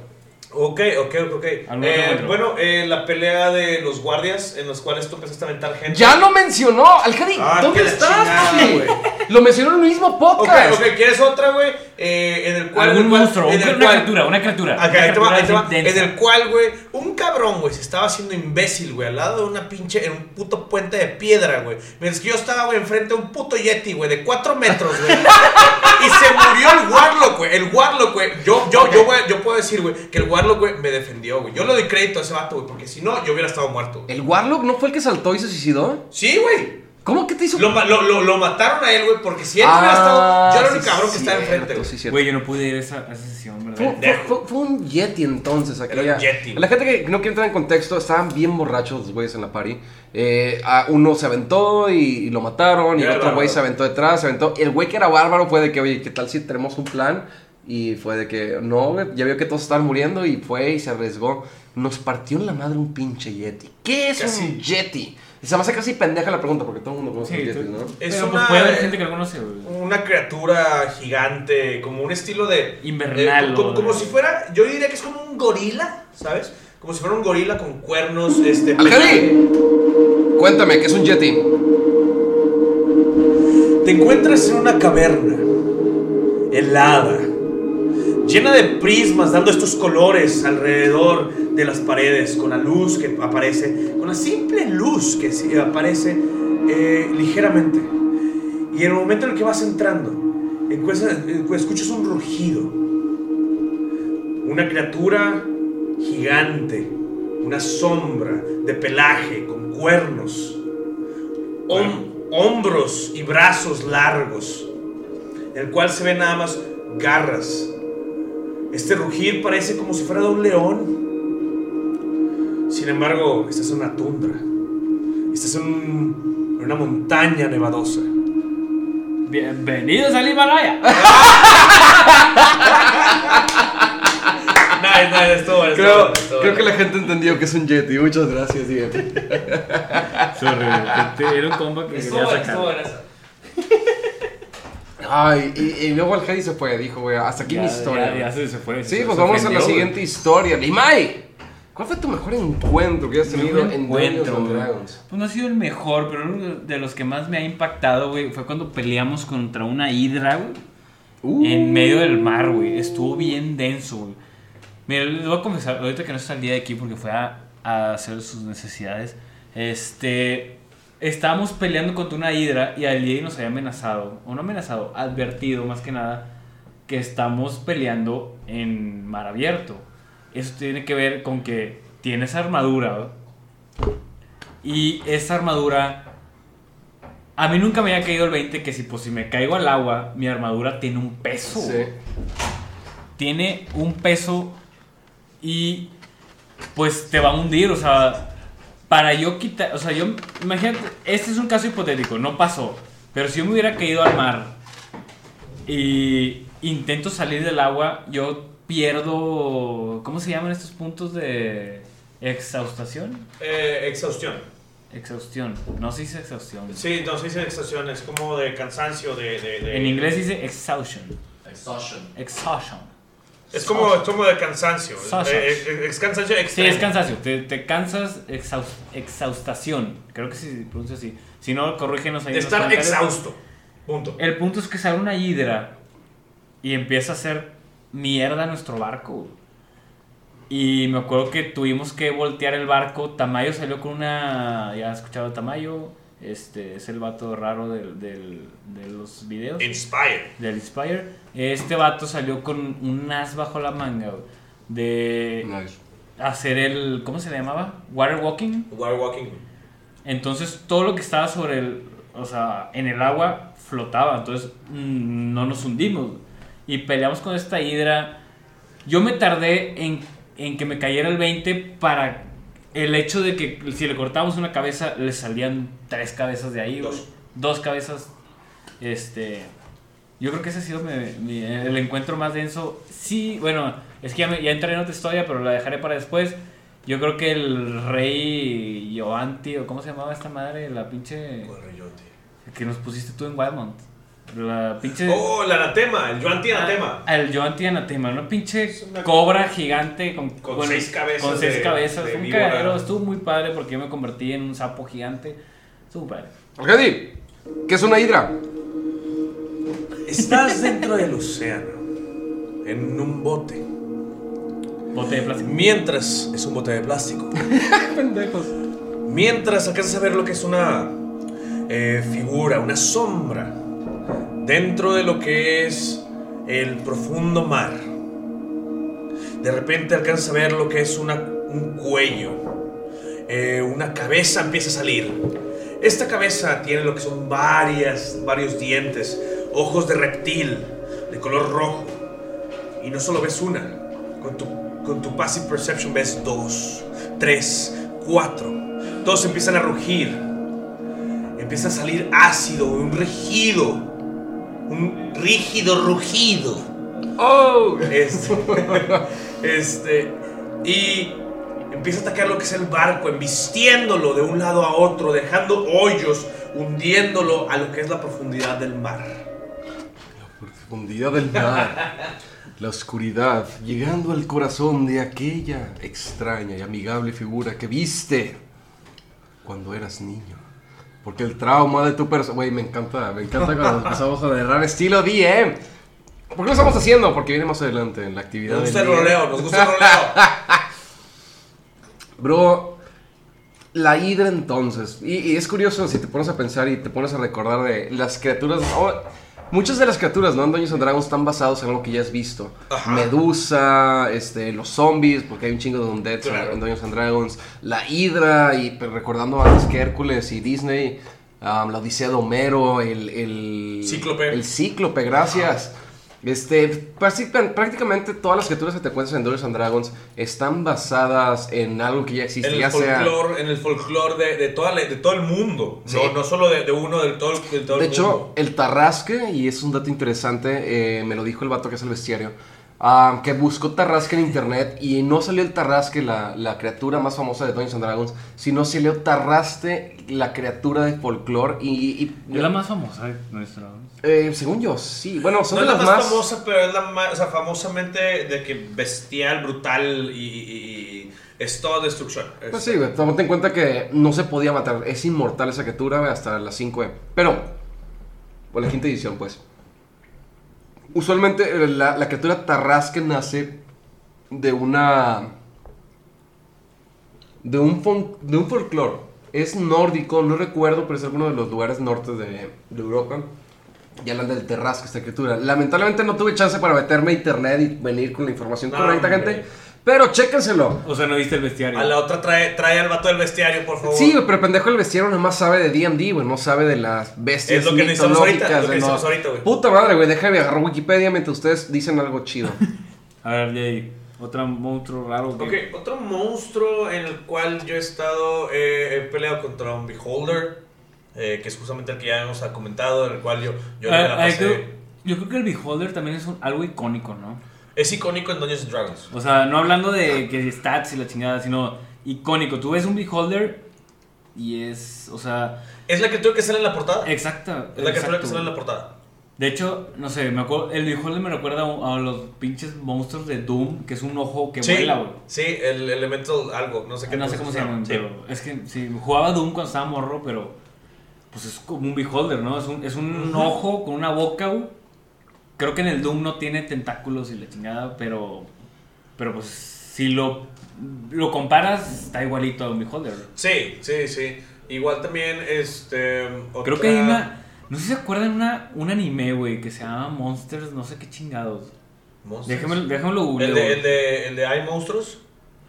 Ok, ok, ok. ¿Algún Eh, bueno, eh, la pelea de los guardias en los cuales tú empezaste a aventar gente. Ya lo mencionó. Alcadi, Ah, ¿dónde estás, güey. Lo mencionó en el mismo Ok, podcast. ok, ¿quieres otra, güey? Eh, en el cual. Algún el cual- monstruo, en una el cual- criatura, una criatura. Ok, una ahí te va, criatura ahí te va. En el cual, güey, un cabrón, güey, se estaba haciendo imbécil, güey, al lado de una pinche, en un puto puente de piedra, güey. Mientras que yo estaba, güey, enfrente de un puto yeti, güey, de cuatro metros, güey. y se murió el Warlock, güey. El Warlock, güey. Yo, yo, yo, güey, yo puedo decir, güey, que el Warlock, güey, me defendió, güey. Yo le doy crédito a ese vato, güey, porque si no, yo hubiera estado muerto. güey. ¿El Warlock no fue el que saltó y se suicidó? Sí, güey. ¿Cómo que te hizo? Lo, ma- lo, lo, lo mataron a él, güey, porque si él Ah, hubiera estado. Yo que cierto, enfrente, güey. sí, cierto. Güey, yo no pude ir a esa, a esa sesión, Fue, ¿verdad? fue- fue- fue un Yeti entonces. Era Aquella. un Yeti. La gente que no quiere entrar en contexto, estaban bien borrachos los güeyes en la party. Eh, a uno se aventó y, y lo mataron. Y Era el otro güey bárbaro. se aventó detrás. Se aventó. El güey que era bárbaro fue de que, oye, ¿qué tal si tenemos un plan? Y fue de que, no, güey, ya vio que todos estaban muriendo y fue y se arriesgó. Nos partió en la madre un pinche Yeti. ¿Qué es Casi. un Yeti? Y se me hace casi pendeja la pregunta porque todo el mundo conoce Sí, un Yeti, ¿no? Es Pero pues una- puede haber gente que lo conoce, güey. Una criatura gigante, como un estilo de. Invernal, eh, como, como si fuera. Yo diría que es como un gorila, ¿sabes? Como si fuera un gorila con cuernos. Este, Algedi, cuéntame, ¿qué es un Yeti? Te encuentras en una caverna helada, llena de prismas dando estos colores alrededor de las paredes, con la luz que aparece, con la simple luz que aparece eh, ligeramente. Y en el momento en el que vas entrando, encuentras- escuchas un rugido. Una criatura gigante, una sombra de pelaje con cuernos, hom- hombros y brazos largos, en el cual se ven nada más garras. Este rugir parece como si fuera de un león. Sin embargo, estás en una tundra. Estás en, un- en una montaña nevadosa. Bienvenidos al Himalaya. Nice, nice, estuvo estuvo Creo, estuvo creo que la gente entendió que es un Yeti. Muchas gracias, Diego. Sorry, era un combo que Estuvo quería bueno, estuvo sacar. Ay, y, y luego el Heidi se fue, dijo, güey, hasta aquí Ya- mi historia. Ya, ya se, se fue. sí, se- pues se vamos a la siguiente güey. historia. Limay, ¿cuál fue tu mejor encuentro que has tenido en encuentro, Dungeons. Dragons? Pues no ha sido el mejor, pero uno de los que más me ha impactado, güey, fue cuando peleamos contra una hidra, güey. Uh. En medio del mar, güey. Estuvo bien denso, güey. Mira, les voy a confesar, ahorita que no está el día de aquí porque fue a, a hacer sus necesidades. Este. Estábamos peleando contra una hidra y al día nos había amenazado, o no amenazado, advertido más que nada, que estamos peleando en mar abierto. Eso tiene que ver con que tienes armadura. Y esa armadura. A mí nunca me había caído el 20 que si, pues, si me caigo al agua, mi armadura tiene un peso. Sí. Tiene un peso y pues te va a hundir. O sea, para yo quitar. O sea, yo. Imagínate, este es un caso hipotético, no pasó. Pero si yo me hubiera caído al mar y intento salir del agua, yo pierdo. ¿Cómo se llaman estos puntos de exhaustación? Eh, exhaustión. Exhaustión. No se dice exhaustión. Sí, no se dice exhaustión, es como de cansancio, de. de- de- En inglés dice exhaustion. Exhaustion. Exhaustion. Es como, es como de cansancio. Exhaustion. Eh, eh, es cansancio Sí, es cansancio. Te, te cansas, exhaus- exhaustación. Creo que se pronuncia así. Si no, corrígenos ahí. De estar exhausto. Punto. El punto es que sale una hidra y empieza a hacer mierda nuestro barco. Y me acuerdo que tuvimos que voltear el barco. Tamayo salió con una. Ya has escuchado Tamayo. Este es el vato raro del, del- de los videos. Inspire. Del Inspire. Este vato salió con un as bajo la manga. güey, De Nice. hacer el. ¿Cómo se le llamaba? Water walking. Water walking. Entonces todo lo que estaba sobre el, o sea, en el agua flotaba, entonces mm, no nos hundimos. Y peleamos con esta hidra. Yo me tardé en, en que me cayera el 20 para el hecho de que si le cortábamos una cabeza, le salían tres cabezas de ahí. Dos. Dos cabezas. Este. Yo creo que ese ha sido mi- mi- el encuentro más denso. Sí, bueno, es que ya, me- ya entré en otra historia, pero la dejaré para después. Yo creo que el rey Yoanti, o cómo se llamaba esta madre, la pinche. que nos pusiste tú en Wildmont. La pinche. Oh, el anatema, el anatema. Ah, el Yoanti Anatema, una pinche una- cobra gigante con, Con seis cabezas Con seis de- cabezas. de un cagadero. Estuvo muy padre porque yo me convertí en un sapo gigante. Estuvo padre. Arcadi, ¿qué es una hidra? Estás dentro del océano, en un bote. Bote de plástico. Mientras es un bote de plástico. Pendejos. Mientras alcanzas a ver lo que es una eh, figura, una sombra, dentro de lo que es el profundo mar. De repente alcanzas a ver lo que es un cuello, eh, una cabeza empieza a salir. Esta cabeza tiene lo que son varias, varios dientes, ojos de reptil, de color rojo. Y no solo ves una, con tu, con tu passive perception ves dos, tres, cuatro. Todos empiezan a rugir. Empieza a salir ácido, un rugido. Un rígido rugido. ¡Oh! Este, este, y empieza a atacar lo que es el barco, embistiéndolo de un lado a otro, dejando hoyos, hundiéndolo a lo que es la profundidad del mar. Profundidad del mar. La oscuridad, llegando al corazón de aquella extraña y amigable figura que viste cuando eras niño. Porque el trauma de tu persona... Güey, me encanta, me encanta cuando empezamos a narrar estilo DM. ¿Por qué lo estamos haciendo? Porque viene más adelante en la actividad Nos gusta el roleo, nos gusta el roleo. Bro, la hidra entonces. Y, y es curioso si te pones a pensar y te pones a recordar de las criaturas. oh, muchas de las criaturas, ¿no? En Dungeons and Dragons están basados en algo que ya has visto. Ajá. Medusa, este, los zombies, porque hay un chingo de undeads en- Claro. en Dungeons and Dragons. La hidra, y pues, recordando antes que Hércules y Disney. um, la Odisea de Homero, el, el Cíclope. El cíclope, gracias. Este, práctica- prácticamente todas las criaturas que te encuentras en Dungeons and Dragons están basadas en algo que ya existe, En el ya sea... folclore, en el folclore de, de, toda la- de todo el mundo. Sí. No, no solo de, de uno, del todo, el- todo De el hecho, mundo. el Tarrasque, y es un dato interesante, eh, me lo dijo el vato que es el bestiario, ah, que buscó Tarrasque en internet y no salió el Tarrasque, la, la criatura más famosa de Dungeons and Dragons, sino salió Tarrasque, la criatura de folclore y... y- Es la más famosa de nuestra. eh, según yo, sí. Bueno, son no de es la las más, más... famosa, pero es la más, o sea, famosamente de que bestial, brutal y, y- y- es toda destrucción. Es- Pues sí, güey, tomate en cuenta que no se podía matar, es inmortal esa criatura güey, hasta las 5 Pero, por la quinta edición, pues. Usualmente eh, la, la criatura Tarrasque nace de una. de un, fon- de un folclore. Es nórdico, no recuerdo, pero es alguno de los lugares norte de, de Europa. Y hablan del Tarrasque, esta criatura. Lamentablemente no tuve chance para meterme a internet y venir con la información No, correcta, hombre. gente. Pero chéquenselo. O sea, no viste el bestiario. A la otra trae, trae al vato del bestiario, por favor. Sí, pero pendejo el bestiario nada más sabe de D&D, güey, no sabe de las bestias Es lo que necesitamos ahorita, es lo que necesitamos ahorita, güey. Puta madre, güey, déjame agarrar Wikipedia mientras ustedes dicen algo chido. A ver, Jay, otro monstruo raro. que- Ok, otro monstruo en el cual yo he estado, eh, he peleado contra un Beholder, eh, que es justamente el que ya hemos comentado, en el cual yo, yo me la pasé. creo- yo creo que el Beholder también es un- algo icónico, ¿no? Es icónico en Dungeons and Dragons. O sea, no hablando de que stats y la chingada, sino icónico. Tú ves un Beholder y es, o sea, Es la criatura que sale en la portada. exacta. es la criatura exacto. que sale en la portada. De hecho, no sé, me acuerdo, el Beholder me recuerda a, a los pinches monstruos de Doom, que es un ojo que sí, vuela, güey. sí, el elemental algo, no sé qué. No sé cómo se llaman, Sí. pero es que sí, jugaba Doom cuando estaba morro, pero pues es como un beholder, ¿no? Es un, es un Ujú. ojo con una boca, güey. Creo que en el Doom no tiene tentáculos y la chingada, pero pero pues si lo lo comparas está igualito a un beholder. Sí, sí, sí. Igual también, este. Creo otra- que hay una no sé si se acuerdan una un anime, güey, que se llama Monsters, no sé qué chingados. Monsters. Déjame déjamelo ¿El googleo. de, el, de, el de Hay monstruos?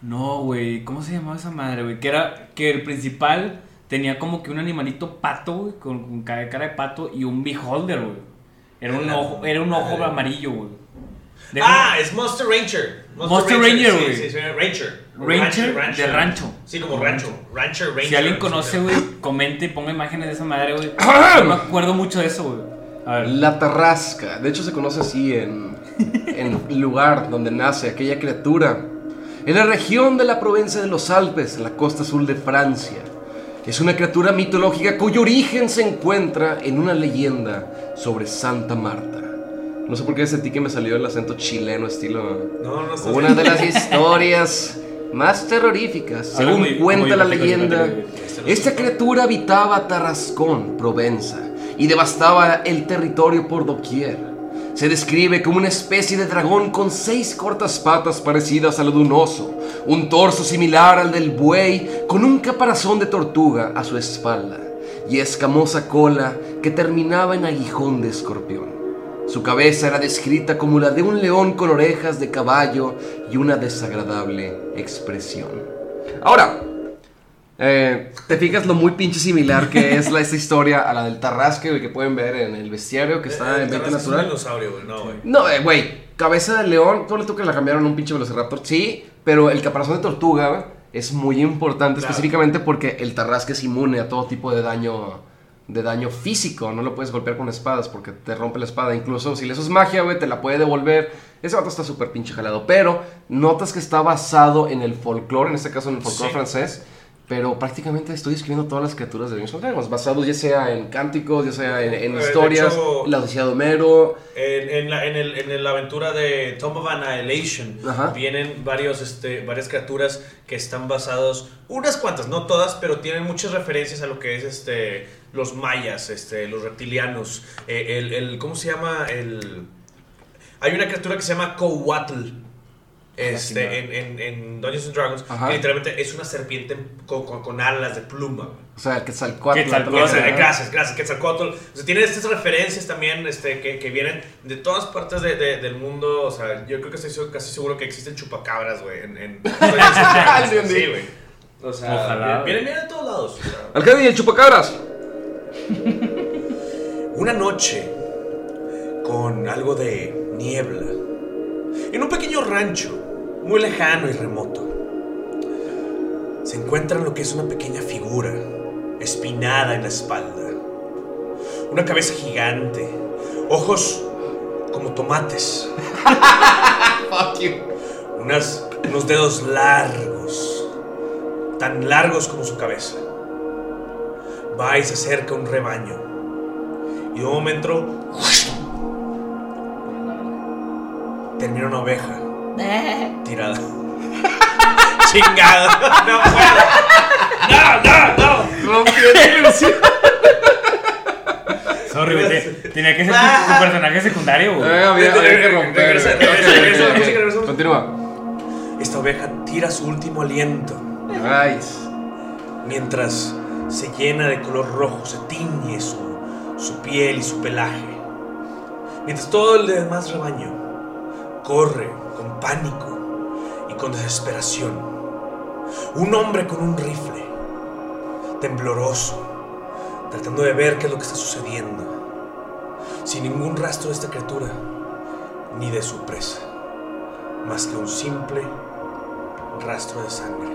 No, güey, ¿cómo se llamaba esa madre, güey? Que era que el principal tenía como que un animalito pato, güey, con, con cara de pato y un beholder, güey. Era un ojo, era un ojo amarillo, güey. De- ah, es Monster Ranger. Monster Ranger, sí, güey. Sí, sí, Ranger. Ranger de rancho. Sí, como rancho. Rancher, Ranger. Si alguien conoce, güey, comente y ponga imágenes de esa madre, güey. Yo me acuerdo mucho de eso, güey. A ver. La Tarrasca, de hecho se conoce así en, en el lugar donde nace aquella criatura. En la región de la Provencia de los Alpes, en la costa sur de Francia. Es una criatura mitológica cuyo origen se encuentra en una leyenda sobre Santa Marta. No sé por qué sentí que me salió el acento chileno estilo... No, no Una de las historias más terroríficas, según muy- cuenta muy la leyenda. yucateco, Esta criatura habitaba Tarascón, Provenza, y devastaba el territorio por doquier. Se describe como una especie de dragón con seis cortas patas parecidas a lo de un oso, un torso similar al del buey, con un caparazón de tortuga a su espalda, y escamosa cola que terminaba en aguijón de escorpión. Su cabeza era descrita como la de un león con orejas de caballo y una desagradable expresión. Ahora, eh, te fijas lo muy pinche similar que es la, esta historia a la del Tarrasque, güey, que pueden ver en el bestiario que está Eh, en venta Tarrasque es un natural. dinosaurio, güey. No, güey. No, eh, güey, cabeza de león, tú le tú que la cambiaron a un pinche velociraptor, sí, pero el caparazón de tortuga güey, es muy importante Claro. específicamente porque el Tarrasque es inmune a todo tipo de daño de daño físico, no lo puedes golpear con espadas porque te rompe la espada, incluso si le usas magia, güey, te la puede devolver. Ese vato está súper pinche jalado, pero notas que está basado en el folclore, en este caso en el folclore Sí. francés, pero prácticamente estoy escribiendo todas las criaturas de Dungeons and Dragons, basados ya sea en cánticos, ya sea en, en Eh, historias, hecho- la Odisea de Homero, En, en la, en, el, en la aventura de Tomb of Annihilation Ajá. vienen varios, este, varias criaturas que están basados, unas cuantas, no todas, pero tienen muchas referencias a lo que es este, los mayas, este, los reptilianos. eh, el, el- ¿Cómo se llama? El, hay una criatura que se llama Coatl. Este, en, en, en Dungeons and Dragons, Ajá. que literalmente es una serpiente con, con- con alas de pluma. güey. O sea, el Quetzalcóatl. Quetzalcóatl, también, Gracias, gracias, Quetzalcóatl. O sea, tiene estas referencias también este, que, que vienen de todas partes de- de- del mundo. O sea, yo creo que estoy casi seguro que existen chupacabras, güey. En, en, sí, güey. O sea, Ojalá, vienen, vienen de todos lados. o sea. Alcalde y el chupacabras. Una noche con algo de niebla. En un pequeño rancho, muy lejano y remoto. Se encuentra lo que es una pequeña figura, espinada en la espalda. Una cabeza gigante, ojos como tomates, Fuck you. unas, unos dedos largos, tan largos como su cabeza. Va y se acerca a un rebaño. Y de un momento termina una oveja tirada. Chingada. No puedo. No, no, no. Rompiendo ilusión. Sorry, güey. te- Tenía que ser tu, tu personaje secundario, güey. Eh, había, había que romper. Regresa, güey. regresa, Ok, regresa, ok, ok. regresa, regresa. Continúa. Esta oveja tira su último aliento Nice. mientras se llena de color rojo, se tiñe su, su piel y su pelaje. Mientras todo el demás rebaño corre con pánico y con desesperación. Un hombre con un rifle, tembloroso, tratando de ver qué es lo que está sucediendo, sin ningún rastro de esta criatura ni de su presa, más que un simple rastro de sangre.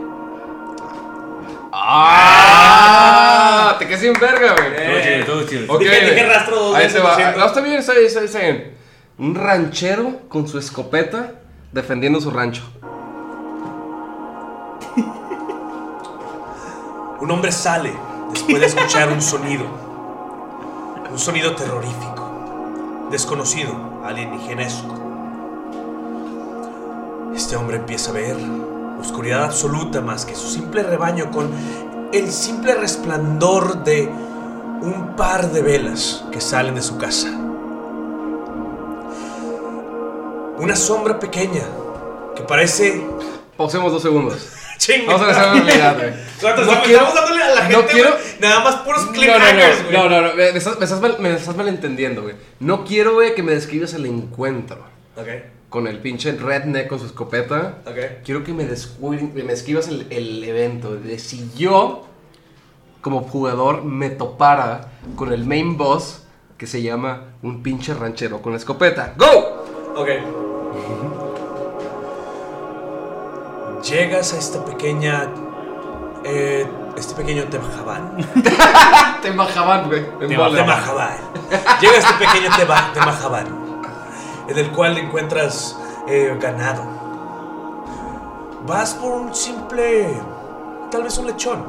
¡Ah! Te quedé sin verga, güey. Todo chido, todo chido. Ok, Dije- dije rastro dos Ahí te va. siento. No, está bien, está bien, está bien, está bien. Un ranchero con su escopeta defendiendo su rancho. Un hombre sale después de escuchar un sonido. Un sonido terrorífico, desconocido, alienígenesco. Este hombre empieza a ver oscuridad absoluta más que su simple rebaño con el simple resplandor de un par de velas que salen de su casa. Una sombra pequeña que parece... Pausemos dos segundos. Vamos a empezar a realidad, güey. No estamos, quiero- dándole a la no gente quiero- güey, nada más puros No, cliffhangers, no, güey. no, no, no, me estás, me estás mal- me estás malentendiendo, güey. No quiero, güey, que me describas el encuentro Ok, con el pinche redneck con su escopeta. ok. Quiero que me, me escribas el, el evento de si yo, como jugador, me topara con el main boss que se llama un pinche ranchero con escopeta. ¡Go! Ok. Llegas a esta pequeña. eh, este pequeño Temajabán. Te bajaban, güey. Temajabán. Llega a este pequeño Tema- Temajabán. En el cual encuentras eh, ganado. Vas por un simple. Tal vez un lechón.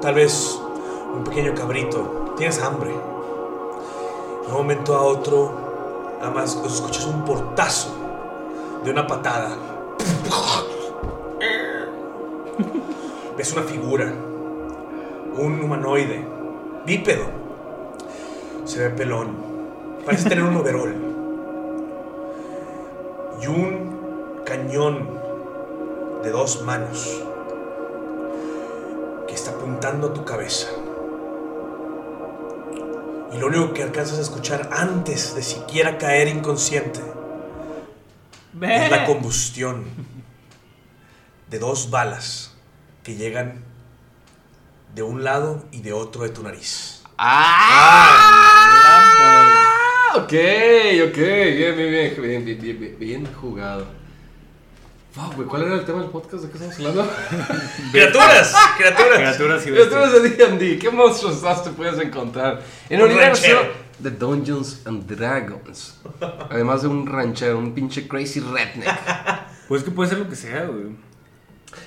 Tal vez un pequeño cabrito. Tienes hambre. De un momento a otro. Además, escuchas un portazo de una patada. Ves una figura. Un humanoide. Bípedo. Se ve pelón. Parece tener un overol. Y un cañón de dos manos que está apuntando a tu cabeza. Y lo único que alcanzas a escuchar antes de siquiera caer inconsciente es la combustión de dos balas que llegan de un lado y de otro de tu nariz. ¡Ah! Ok, ok. Bien, bien, bien. Bien, bien, bien, jugado. Güey, ¿cuál era el tema del podcast? ¿De qué estamos hablando? ¡Criaturas! ¡Criaturas! Criaturas y de D&D. ¿Qué monstruos más te puedes encontrar? En el Un universo ranchero. de Dungeons and Dragons. Además de un ranchero, un pinche crazy redneck. Pues que puede ser lo que sea, güey.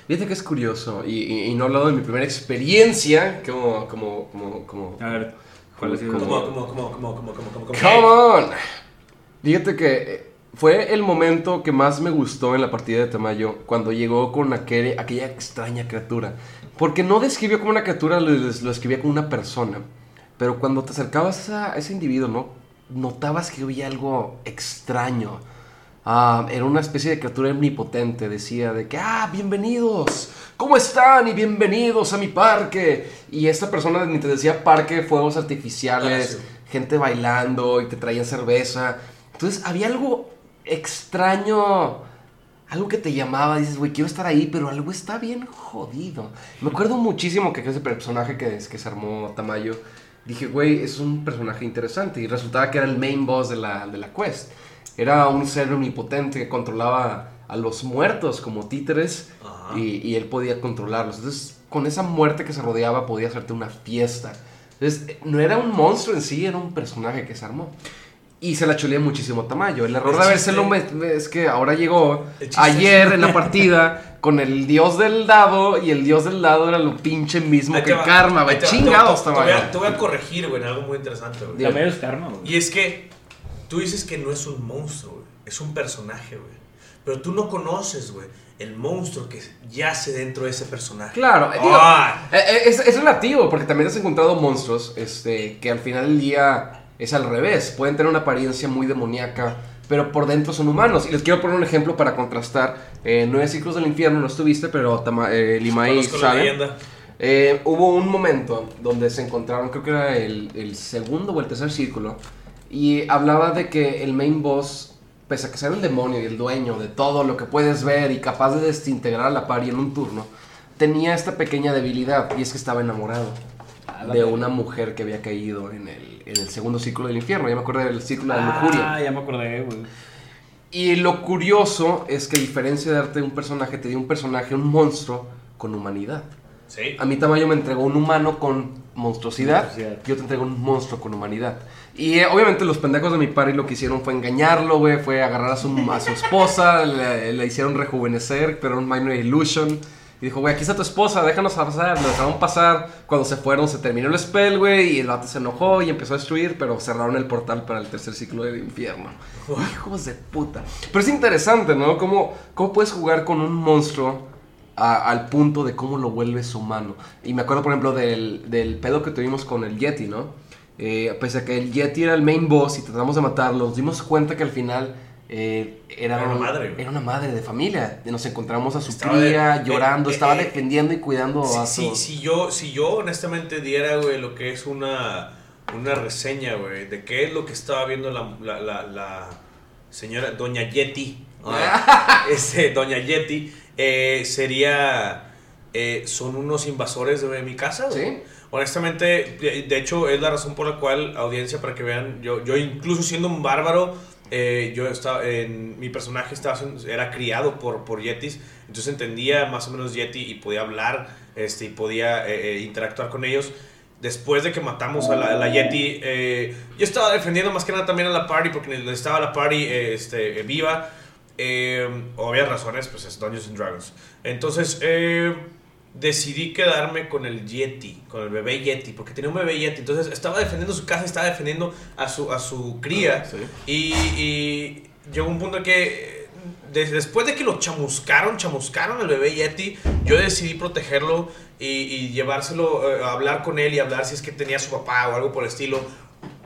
Fíjate que es curioso, y, y- y no he hablado de mi primera experiencia como, como, como, como... A ver, ¿cuál? ¿Cómo? ¿Cómo, cómo, cómo, cómo, cómo, cómo, cómo, cómo? Come on. Fíjate que eh, fue el momento que más me gustó en la partida de Tamayo cuando llegó con aquel- aquella extraña criatura. Porque no describió como una criatura, lo, lo escribía como una persona. Pero cuando te acercabas a ese individuo, ¿no? Notabas que había algo extraño. Ah, era una especie de criatura omnipotente. Decía de que, ah, bienvenidos. ¿Cómo están? Y bienvenidos a mi parque. Y esta persona ni te decía parque, fuegos artificiales, Ah, sí. gente bailando y te traían cerveza. Entonces había algo extraño, algo que te llamaba, dices, güey, quiero estar ahí, pero algo está bien jodido. Me acuerdo muchísimo que ese personaje que, que se armó Tamayo, dije, güey, es un personaje interesante y resultaba que era el main boss de la, de la quest. Era un ser omnipotente que controlaba a los muertos como títeres y, y él podía controlarlos. Entonces, con esa muerte que se rodeaba, podía hacerte una fiesta. Entonces, no era un monstruo en sí, era un personaje que se armó. Y se la chuleé muchísimo a Tamayo. El error El de habérselo es que ahora llegó ayer en la partida con el dios del dado y el dios del dado era lo pinche mismo Ahí que Karma, güey. Chingados, te voy a- Tamayo. te voy a corregir, güey, en algo muy interesante, güey. Medio es karma, güey. Y es que tú dices que no es un monstruo, güey. Es un personaje, güey. Pero tú no conoces, güey, el monstruo que yace dentro de ese personaje. Claro, eh, digo, Ah. eh, eh, es, es relativo, porque también has encontrado monstruos este, que al final del día es al revés. Pueden tener una apariencia muy demoníaca, pero por dentro son humanos. Y les quiero poner un ejemplo para contrastar. Eh, Nueve ciclos del infierno no estuviste, pero Tama- eh, Limaí sabe. Eh, hubo un momento donde se encontraron, creo que era el, el segundo o el tercer círculo, y hablaba de que el main boss, pese a que sea el demonio y el dueño de todo lo que puedes ver y capaz de desintegrar a la pari en un turno, tenía esta pequeña debilidad y es que estaba enamorado de una mujer que había caído en el, en el segundo círculo del infierno. Ya me acuerdo del círculo de la lujuria. Ah, ya me acordé, güey. Y lo curioso es que a diferencia de darte un personaje, te dio un personaje, un monstruo con humanidad. Sí. A mí Tamayo me entregó un humano con monstruosidad, Monstruosidad. yo te entrego un monstruo con humanidad. Y eh, obviamente los pendejos de mi party lo que hicieron fue engañarlo, güey, fue agarrar a su, a su esposa, le, le hicieron rejuvenecer, pero un minor illusion. Y dijo, güey, aquí está tu esposa, déjanos pasar. Lo dejaron pasar. Cuando se fueron, se terminó el spell, güey, y el vato se enojó y empezó a destruir, pero cerraron el portal para el tercer ciclo del infierno. Hijos de puta. Pero es interesante, ¿no? Cómo, cómo puedes jugar con un monstruo a- al punto de cómo lo vuelves humano. Y me acuerdo, por ejemplo, del, del pedo que tuvimos con el Yeti, ¿no? Eh, pese a que el Yeti era el main boss y tratamos de matarlo, nos dimos cuenta que al final eh, era, Era una madre. Era una madre de familia. Nos encontramos a su cría eh, llorando, eh, estaba defendiendo y cuidando a su... si, si yo, si yo honestamente diera, güey, lo que es una, una reseña, güey, de qué es lo que estaba viendo la, la, la, la señora Doña Yeti, este, Doña Yeti, sería, son unos invasores de mi casa, güey. ¿Sí? Honestamente, de, hecho, es la razón por la cual, audiencia, para que vean, yo, yo incluso siendo un bárbaro, eh, yo estaba, en, mi personaje estaba, era criado por, por yetis, entonces entendía más o menos yeti y podía hablar este, y podía eh, eh, interactuar con ellos. Después de que matamos a la, a yeti, yo estaba defendiendo más que nada también a la party porque necesitaba la party este, viva. Obvias razones, pues es Dungeons and Dragons. Entonces, decidí quedarme con el Yeti, con el bebé Yeti, porque tenía un bebé Yeti. Entonces, estaba defendiendo su casa, estaba defendiendo a su, a su cría. Sí. Y, y llegó un punto en que, de- después de que lo chamuscaron, chamuscaron al bebé Yeti, yo decidí protegerlo y, y llevárselo eh, a hablar con él y hablar si es que tenía su papá o algo por el estilo.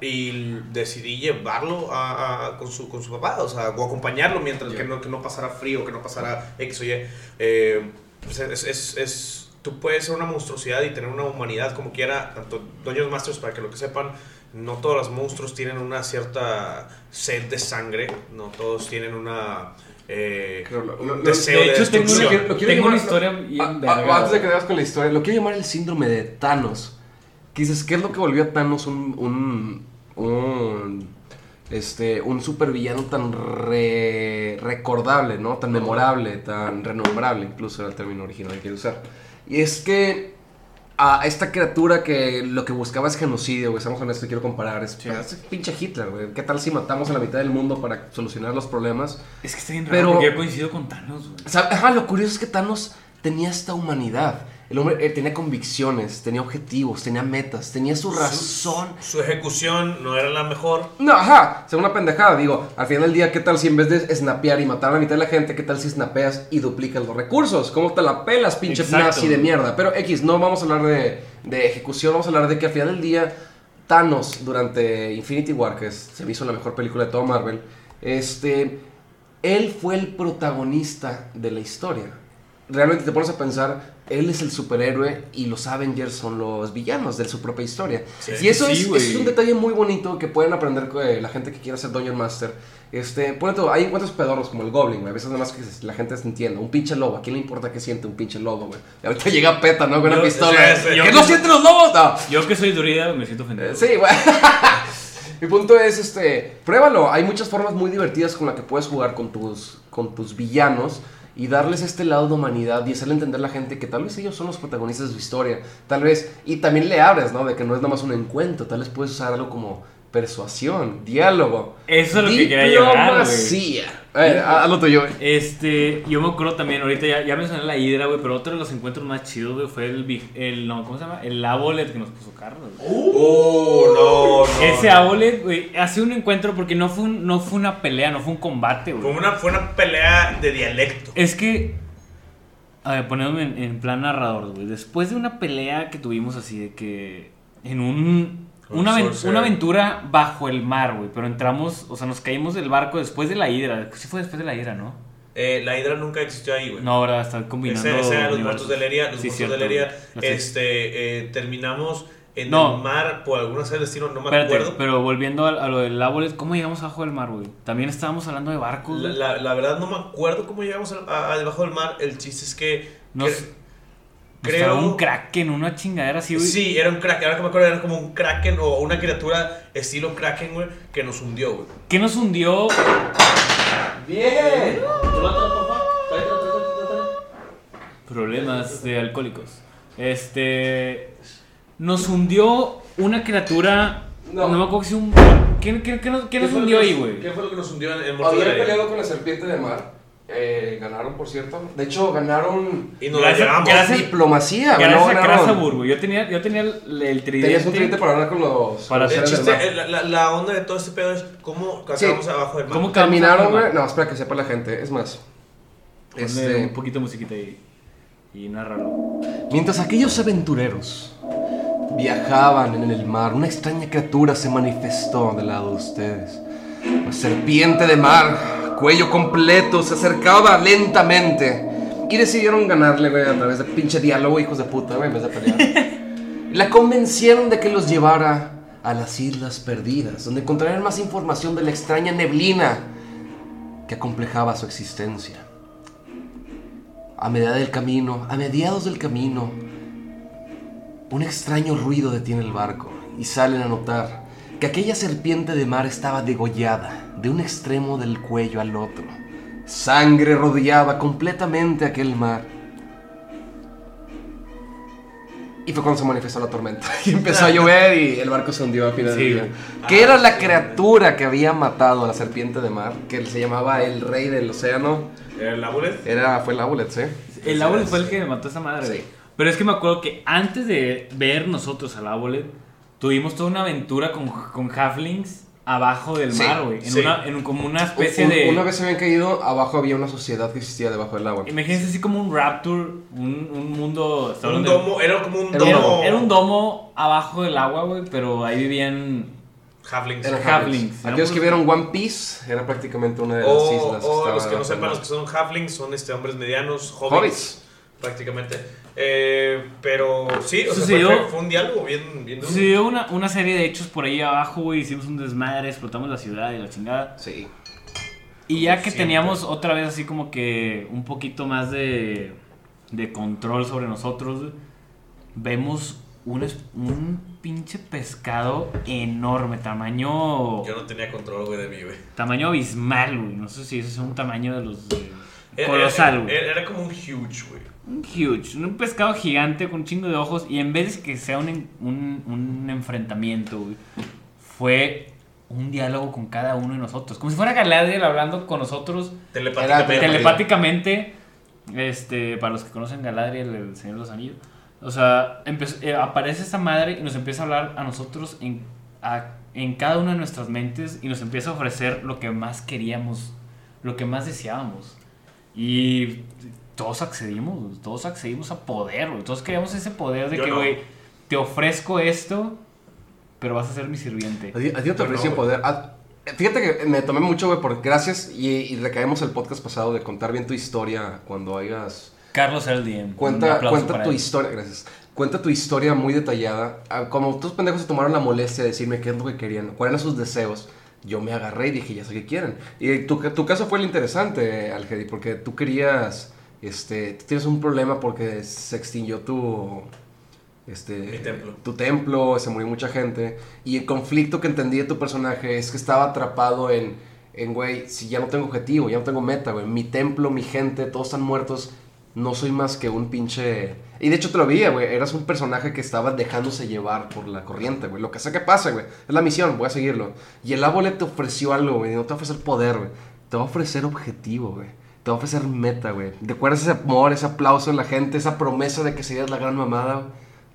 Y decidí llevarlo a, a- con, su, con su papá, o sea, o acompañarlo mientras que, no, que no pasara frío, que no pasara X o Y. Eh, pues es, es, es- tú puedes ser una monstruosidad y tener una humanidad como quiera, tanto Dungeons Masters, para que lo que sepan, no todos los monstruos tienen una cierta sed de sangre, no todos tienen una... eh, Creo lo- un lo- deseo de de, hecho, tengo quiero- lo quiero Tengo una historia verga, antes de que veas con la historia, lo quiero llamar el síndrome de Thanos. Que dices, ¿qué es lo que volvió a Thanos un. un. un. Este. un supervillano tan re- recordable, ¿no? Tan memorable, tan renombrable, incluso era el término original que quiero usar. Y es que. A esta criatura que lo que buscaba es genocidio, güey, estamos honestos, quiero comparar. Es, es pinche Hitler, güey. ¿Qué tal si matamos a la mitad del mundo para solucionar los problemas? Es que está bien raro Pero- porque yo coincido con Thanos, güey. Ajá, lo curioso es que Thanos tenía esta humanidad. El hombre eh, tenía convicciones, tenía objetivos, tenía metas, tenía su razón. Su ejecución no era la mejor. No, ajá, sea una pendejada. Digo, al final del día, ¿qué tal si en vez de snapear y matar a la mitad de la gente, qué tal si snapeas y duplicas los recursos? ¿Cómo te la pelas, pinche Exacto. nazi de mierda? Pero X, no vamos a hablar de, de ejecución, vamos a hablar de que al final del día, Thanos, durante Infinity War, que es- se me hizo la mejor película de todo Marvel, este, él fue el protagonista de la historia. Realmente te pones a pensar, él es el superhéroe y los Avengers son los villanos de su propia historia. Sí. y eso, Sí, es, güey. eso es un detalle muy bonito que pueden aprender eh, la gente que quiera ser Dungeon Master. Este, ponle tú, hay encuentros pedorros como el Goblin, güey. A veces nada más que la gente se entienda. Un pinche lobo, ¿a quién le importa que siente un pinche lobo, güey? Ahorita llega Peta, ¿no? Con una Yo- pistola. sí. ¿Qué no sienten los lobos? No. Yo que soy druida me siento ofendido. Eh, Sí, güey. Mi punto es, este, pruébalo. Hay muchas formas muy divertidas con las que puedes jugar con tus, con tus villanos y darles este lado de humanidad y hacerle entender a la gente que tal vez ellos son los protagonistas de su historia. Tal vez, y también le abres, ¿no? De que no es nada más un encuentro. Tal vez puedes usar algo como persuasión, diálogo. Eso es lo que quería llegar, güey. A ver, haz lo tuyo, güey. Este, yo me acuerdo también, ahorita ya, ya mencioné la hidra, güey, pero otro de los encuentros más chidos, güey, fue el, big- el, no, ¿cómo se llama? El abolet que nos puso Carlos, güey. Oh, no, no. Ese abolet, güey, hace un encuentro porque no fue, un- no fue una pelea, no fue un combate, Fue güey. una, fue una pelea de dialecto. Es que, a ver, poniéndome en, en plan narrador, güey, después de una pelea que tuvimos así de que, en un... Una, una aventura bajo el mar, güey, pero entramos, o sea, nos caímos del barco después de la hidra. Sí fue después de la hidra, ¿no? Eh, la hidra nunca existió ahí, güey. No, ahora está combinando. Ese, los muertos de Leria. Los Sí, muertos cierto, de Leria. Este, eh, terminamos en No. el mar por alguna sea destino, no me Espérate, acuerdo. pero volviendo a, a lo del áboles, ¿cómo llegamos abajo del mar, güey? También estábamos hablando de barcos. La, la- la verdad no me acuerdo cómo llegamos a, a- a debajo del mar. El chiste es que... Nos- que- Estaba creo... un kraken, una chingadera así, güey. Sí, era un kraken. Ahora que me acuerdo, era como un kraken o una criatura estilo kraken, güey, que nos hundió, güey. Que nos hundió. Bien. Problemas de alcohólicos. Este. Nos hundió una criatura. No, No. me acuerdo si un. ¿Qué, qué- qué nos, qué nos hundió ahí, güey? ¿Qué fue lo que nos hundió en, en Leria? peleado con la serpiente de mar. Eh, ganaron, por cierto. De hecho, ganaron Y nos Gracias- la llevamos. gracias- diplomacia. Gracias a ganaron. Krasabur, güey. Yo tenía, yo tenía el, el tridente. Tenías un tridente para hablar con los. Para los El la, la- la onda de todo este pedo es cómo acabamos abajo del mar. ¿Cómo Terminaron? No, espera que sepa la gente. Es más. Ponle Este, un poquito de musiquita ahí. Y nárralo. Mientras aquellos aventureros viajaban en el mar, una extraña criatura se manifestó del lado de ustedes. Una serpiente de mar, cuello completo, se acercaba lentamente. Y decidieron ganarle, güey, a través de pinche diálogo, hijos de puta, güey, en vez de pelear. Y la convencieron de que los llevara a las Islas Perdidas, donde encontrarían más información de la extraña neblina que acomplejaba su existencia. A medida del camino, a mediados del camino, un extraño ruido detiene el barco y salen a notar que aquella serpiente de mar estaba degollada de un extremo del cuello al otro. Sangre rodeaba completamente aquel mar. Y fue cuando se manifestó la tormenta. Y empezó a llover y el barco se hundió al final Sí. del día. Que era la criatura que había matado a la serpiente de mar, que se llamaba el rey del océano. ¿El abulet? Era, fue el Abulet, ¿eh? El Abulet fue el que mató a esa madre. Sí. Pero es que me acuerdo que antes de ver nosotros al Abulet, tuvimos toda una aventura con, con Halflings abajo del Sí, mar, güey. En, sí. una, en como una especie Un- de. Una vez se habían caído, abajo había una sociedad que existía debajo del agua. Imagínense así como un Rapture, un, un mundo. Un domo, era como un Era, domo. era un domo abajo del agua, güey, pero ahí vivían. Halflings. Eran Halflings. Aquellos que vieron One Piece, era prácticamente una de las islas. o estaba los que no sepan, los que son halflings son este, hombres medianos, hobbits, Hobbits. Prácticamente. Eh, pero sí, o sea, Sucedió- fue, fue un diálogo bien, bien duro. Sucedió una, una serie de hechos por ahí abajo, güey. Hicimos un desmadre, explotamos la ciudad y la chingada. Sí. Y ya que Siempre. teníamos otra vez así como que un poquito más de, de control sobre nosotros, güey, vemos un, un pinche pescado enorme, tamaño Yo no tenía control, güey, de mí, güey. tamaño abismal, güey. No sé si ese es un tamaño de los... de- colosal, era, güey. era, era como un huge, güey. Un huge, un pescado gigante con un chingo de ojos y en vez de que sea un, un, un enfrentamiento, güey, fue un diálogo con cada uno de nosotros. Como si fuera Galadriel hablando con nosotros Telepáticamente. Telepáticamente, este, para los que conocen Galadriel, el Señor de los Anillos, o sea, eh, aparece esta madre y nos empieza a hablar a nosotros en, a- en cada una de nuestras mentes y nos empieza a ofrecer lo que más queríamos, lo que más deseábamos. Y todos accedimos, todos accedimos a poder, güey, todos queríamos ese poder de Yo que, no. güey, te ofrezco esto, pero vas a ser mi sirviente. A ti, a ti no te ofreció no, poder. Ah, fíjate que me tomé mucho, güey, por gracias y, y recaemos el podcast pasado de contar bien tu historia cuando hayas. Carlos era el DM. un Cuenta, aplauso cuenta para tu él. historia, gracias. Cuenta tu historia muy detallada. Ah, Como tus pendejos se tomaron la molestia de decirme qué es lo que querían, cuáles eran sus deseos. Yo me agarré y dije, ya sé qué quieren. Y tu, tu caso fue el interesante, Algedi, porque tú querías, este, tú tienes un problema porque se extinguió tu, este, Mi templo. tu templo, se murió mucha gente. Y el conflicto que entendí de tu personaje es que estaba atrapado en, en, güey, si ya no tengo objetivo, ya no tengo meta, güey. Mi templo, mi gente, todos están muertos. No soy más que un pinche... Y de hecho te lo vi, güey. Eras un personaje que estaba dejándose llevar por la corriente, güey. Lo que sea que pase, güey. Es la misión, voy a seguirlo. Y el árbol te ofreció algo, güey. No te va a ofrecer poder, güey. Te va a ofrecer objetivo, güey. Te va a ofrecer meta, güey. ¿Recuerdas ese amor, ese aplauso en la gente, esa promesa de que serías la gran mamada?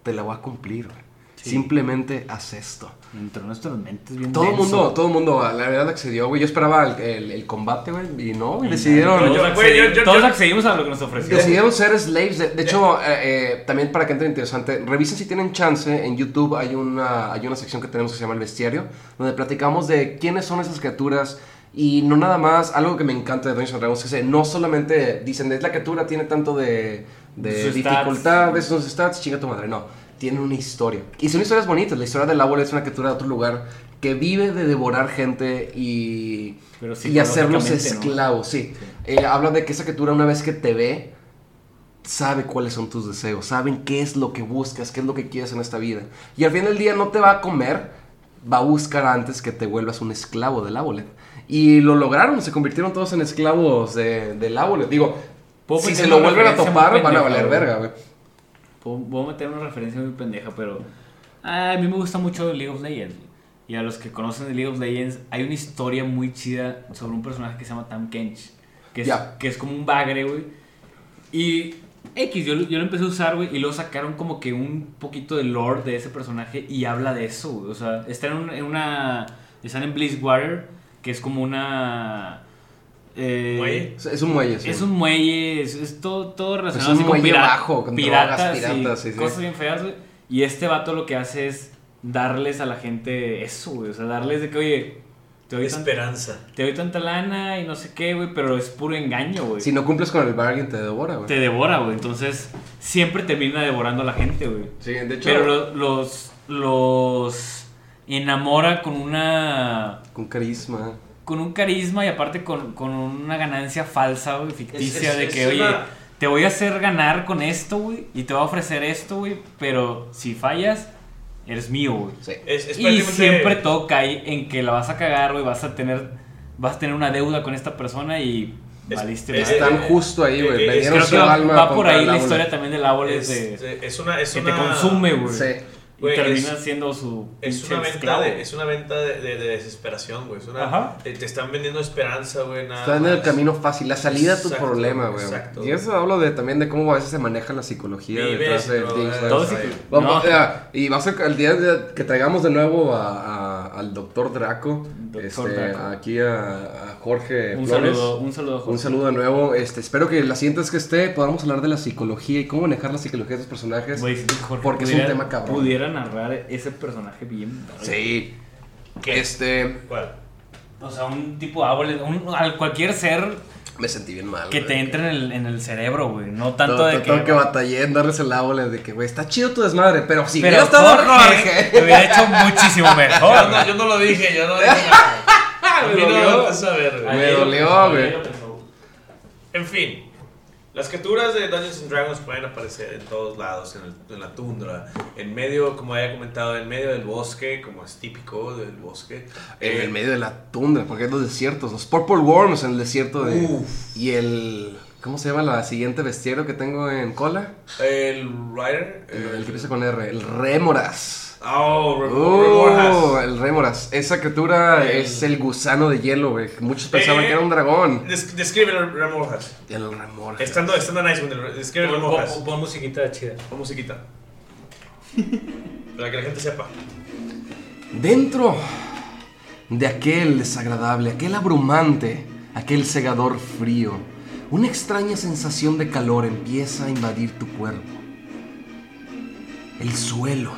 Te la voy a cumplir, güey. Sí. Simplemente haz esto. Entre nuestras mentes bien Todo el mundo, todo el mundo, la verdad accedió, güey. Yo esperaba el, el- el combate, güey. Y no, güey. Decidieron... Todos, Yo- accedi- yo- yo- todos yo- accedimos a lo que nos ofreció. Decidieron ser slaves. De, de hecho, eh, eh, también para que entre interesante, revisen si tienen chance. En YouTube hay una, hay una sección que tenemos que se llama El Bestiario, donde platicamos de quiénes son esas criaturas. Y no nada más, algo que me encanta de Dungeons and Dragons, es que no solamente dicen, es la criatura, tiene tanto de, de Sus dificultad, stats. de sus stats, chinga tu madre. No, tienen una historia. Y son historias bonitas. La historia del árbol es una criatura de otro lugar que vive de devorar gente y, Pero y hacerlos esclavos, sí. Eh, habla de que esa criatura una vez que te ve, sabe cuáles son tus deseos, saben qué es lo que buscas, qué es lo que quieres en esta vida. Y al fin del día no te va a comer, va a buscar antes que te vuelvas un esclavo del ábolet. Y lo lograron, se convirtieron todos en esclavos de- del ábolet. Digo, Puedo si se lo vuelven a topar, van a valer verga, güey. Puedo, puedo meter una referencia muy pendeja, pero ah, a mí me gusta mucho League of Legends. Y a los que conocen de League of Legends, hay una historia muy chida sobre un personaje que se llama Tam Kench. Que es, que es como un bagre, güey. Y X, yo, lo- yo lo empecé a usar, güey, y luego sacaron como que un poquito de lore de ese personaje y habla de eso, güey. O sea, están en una... Están en Blizzwater, que es como una... eh, Muelle. Es- Es un muelle, sí. es un muelle, es, es todo, todo relacionado un así con bajo, con piratas, drogas, y piratas, sí, sí. cosas bien feas, güey. Y este vato lo que hace es darles a la gente eso, güey. O sea, darles de que, oye, te doy, tan- Esperanza. te doy tanta lana y no sé qué, güey, pero es puro engaño, güey. Si no cumples con el bargain, te devora, güey. Te devora, güey. Entonces, siempre termina devorando a la gente, güey. Sí, de hecho, Pero lo- los, los enamora con una con carisma. Con un carisma y aparte con, con una ganancia falsa, güey, ficticia, Es- es- de que, oye, una- te voy a hacer ganar con esto, güey, y te voy a ofrecer esto, güey, pero si fallas, eres mío, güey. Sí. Es, es Y siempre todo cae en que la vas a cagar, güey, vas a tener, vas a tener una deuda con esta persona y Es-. Están justo ahí, güey. eh, eh, Creo que va, alma va para por ahí la historia también del árbol es, es de, es una, es que una- te consume, güey. Sí. Y Güey, termina es- siendo su Es una, venta de, es una venta de, de- de desesperación, güey. Te, te están vendiendo esperanza, güey. Están en el camino fácil, la salida a tu Exacto, problema, güey. exacto. Y eso hablo de, también de cómo a veces se maneja la psicología detrás de Vamos, no. y va a ser el día de- que traigamos de nuevo a, a- al doctor Draco, Doctor este, Draco. aquí a, a Jorge un Flores. saludo, un saludo, Jorge. Un saludo de nuevo. Este, espero que la siguiente vez que esté podamos hablar de la psicología y cómo manejar la psicología de estos personajes. Jorge porque es un pudiera- tema cabrón. Pudiera narrar ese personaje bien. Sí. ¿Qué? Este, ¿Cuál? O sea, un tipo de árbol, un, al- cualquier ser me sentí bien mal. que güey. te entre en el, en el cerebro, güey. No tanto Todo- de todo- que. todo que batallé en darles el árbol de que, güey, está chido tu desmadre, pero si pero hubiera estado Jorge, lo hubiera hecho muchísimo Yo mejor. no, yo no lo dije, yo no dije. A mí Me dolió. güey. Me dolió, güey. En fin, las criaturas de Dungeons and Dragons pueden aparecer en todos lados, en, el- en la tundra, en medio, como había comentado, en medio del bosque, como es típico del bosque. En Eh, el medio de la tundra, porque hay los desiertos, los Purple Worms en el desierto de... Uf. Y el... ¿Cómo se llama la siguiente bestiario que tengo en cola? El Rider. El, el que el- empieza con R, el Rémoras. Oh, Re- Oh, el Rémoras. Esa criatura El- es el gusano de hielo, güey. Muchos pensaban Eh, que era un dragón. Des- Describe el Remorhas. El Rémoras. Estando, estando nice, güey, describe el Pon, Remorhas. pon- pon musiquita chida. Pon musiquita. Para que la gente sepa. Dentro de aquel desagradable, aquel abrumante, aquel segador frío, una extraña sensación de calor empieza a invadir tu cuerpo. El suelo.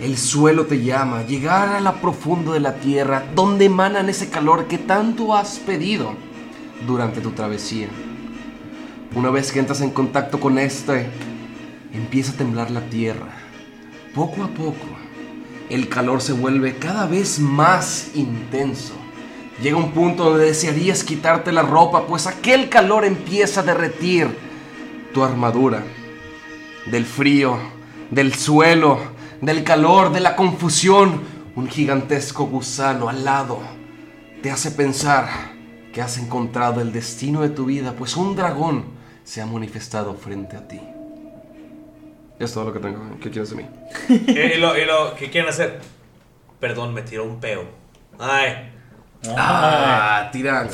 El suelo te llama, llegar a la profundo de la tierra, donde emanan ese calor que tanto has pedido durante tu travesía. Una vez que entras en contacto con este, empieza a temblar la tierra. Poco a poco, el calor se vuelve cada vez más intenso. Llega un punto donde desearías quitarte la ropa, pues aquel calor empieza a derretir tu armadura. Del frío, del suelo, del calor, de la confusión, un gigantesco gusano al lado te hace pensar que has encontrado el destino de tu vida, pues un dragón se ha manifestado frente a ti. Es todo lo que tengo. ¿Qué quieres de mí? Eh, y, lo, y lo que quieren hacer. Perdón, me tiró un peo. Ay. Ah, tira.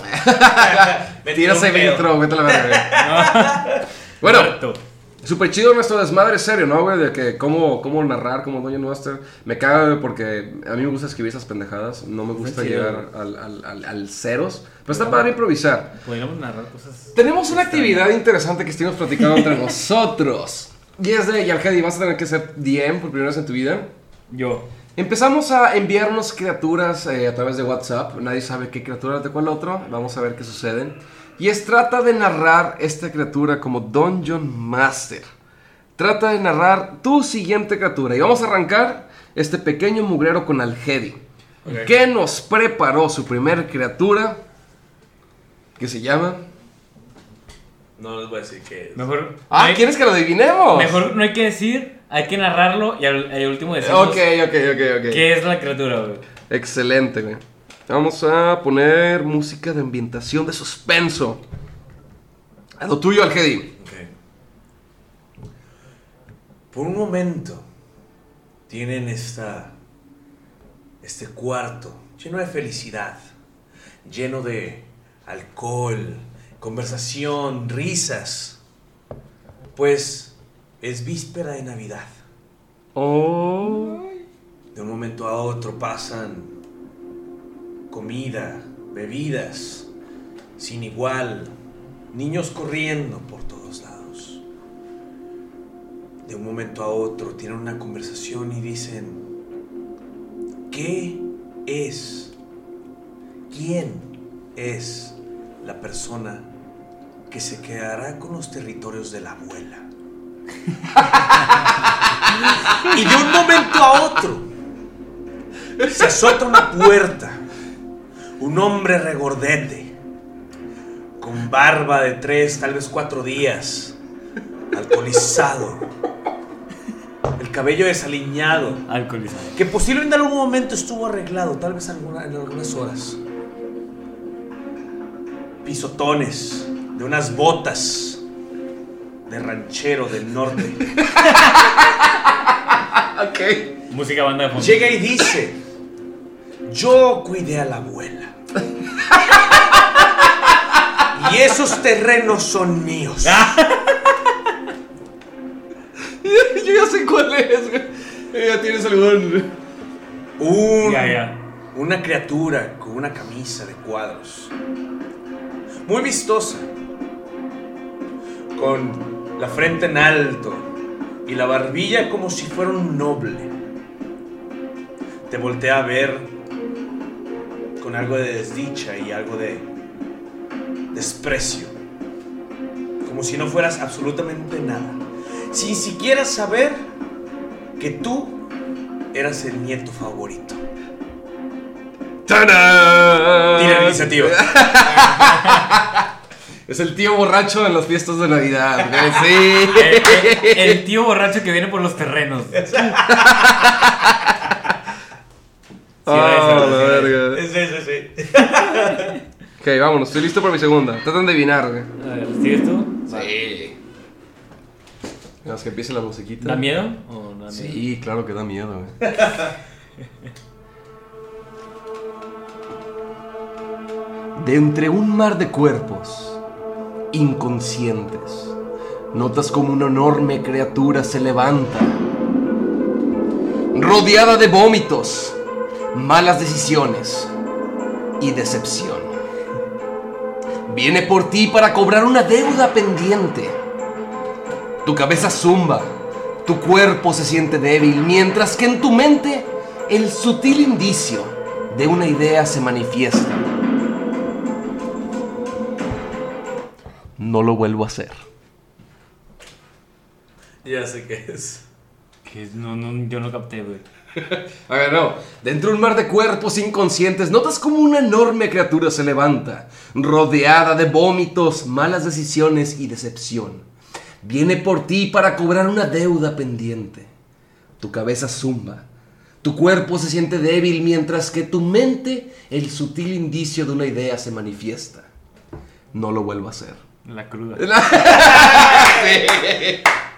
Me Tira ese peo. intro, vete a la verga. bueno, Muerto. Super chido nuestro desmadre serio, ¿no, güey? De que cómo, cómo narrar como Doña Master. Me caga, güey, porque a mí me gusta escribir esas pendejadas. No me gusta chido, llegar al, al, al, al ceros. Pero está padre improvisar. Podríamos narrar cosas. Tenemos una actividad interesante que estuvimos platicando entre nosotros. Y es de Yalhedi, vas a tener que ser DM por primera vez en tu vida. Yo. Empezamos a enviarnos criaturas eh, a través de WhatsApp. Nadie sabe qué criatura de cuál otro. Vamos a ver qué sucede. Y es trata de narrar esta criatura como Dungeon Master. Trata de narrar tu siguiente criatura. Y vamos a arrancar este pequeño mugrero con Algedi. Ok. Que nos preparó su primer criatura. Que se llama. No les voy a decir que. Mejor. Ah, hay- ¿quieres que lo adivinemos? Mejor no hay que decir, hay que narrarlo y al, al último decimos Ok, ok, ok, ok. qué es la criatura, güey. Excelente, güey. Vamos a poner música de ambientación de suspenso. A lo tuyo, Algedi. Ok. Por un momento tienen esta este cuarto lleno de felicidad, lleno de alcohol, conversación, risas. Pues es víspera de Navidad. Oh. De un momento a otro pasan comida, bebidas, sin igual, niños corriendo por todos lados. De un momento a otro tienen una conversación y dicen, ¿qué es? ¿Quién es la persona que se quedará con los territorios de la abuela? y de un momento a otro se azota una puerta. Un hombre regordete, con barba de tres, tal vez cuatro días, alcoholizado, El cabello desaliñado. Alcoholizado. Que posiblemente en algún momento estuvo arreglado, tal vez alguna- en algunas horas. Pisotones de unas botas de ranchero del norte. Ok. Música banda de fondo. Llega y dice, yo cuidé a la abuela. Y esos terrenos son míos. Yo ya sé cuál es, güey. Ya tienes algún. Un- Ya, ya. Una criatura con una camisa de cuadros. Muy vistosa. Con la frente en alto y la barbilla como si fuera un noble. Te voltea a ver con algo de desdicha y algo de desprecio. Como si no fueras absolutamente nada. Sin siquiera saber que tú eras el nieto favorito. ¡Tarán! Tira la iniciativa. Es el tío borracho en las fiestas de Navidad. Sí. El, el- el tío borracho que viene por los terrenos. Sí, sí, la verga. Ok, vámonos, estoy listo para mi segunda. Tratan de adivinar, güey. A ver, ¿sigues tú? Sí. Vamos que empiece la musiquita. ¿Da miedo? ¿O no da miedo? Sí, claro que da miedo, güey. De entre un mar de cuerpos inconscientes, notas como una enorme criatura se levanta, rodeada de vómitos, malas decisiones y decepción. Viene por ti para cobrar una deuda pendiente. Tu cabeza zumba, tu cuerpo se siente débil, mientras que en tu mente el sutil indicio de una idea se manifiesta. No lo vuelvo a hacer. Ya sé qué es. Que no, no, yo no capté, güey. A ver, no. Dentro de un mar de cuerpos inconscientes, notas como una enorme criatura se levanta, rodeada de vómitos, malas decisiones y decepción. Viene por ti para cobrar una deuda pendiente. Tu cabeza zumba. Tu cuerpo se siente débil mientras que tu mente el sutil indicio de una idea se manifiesta. No lo vuelvo a hacer. La cruda.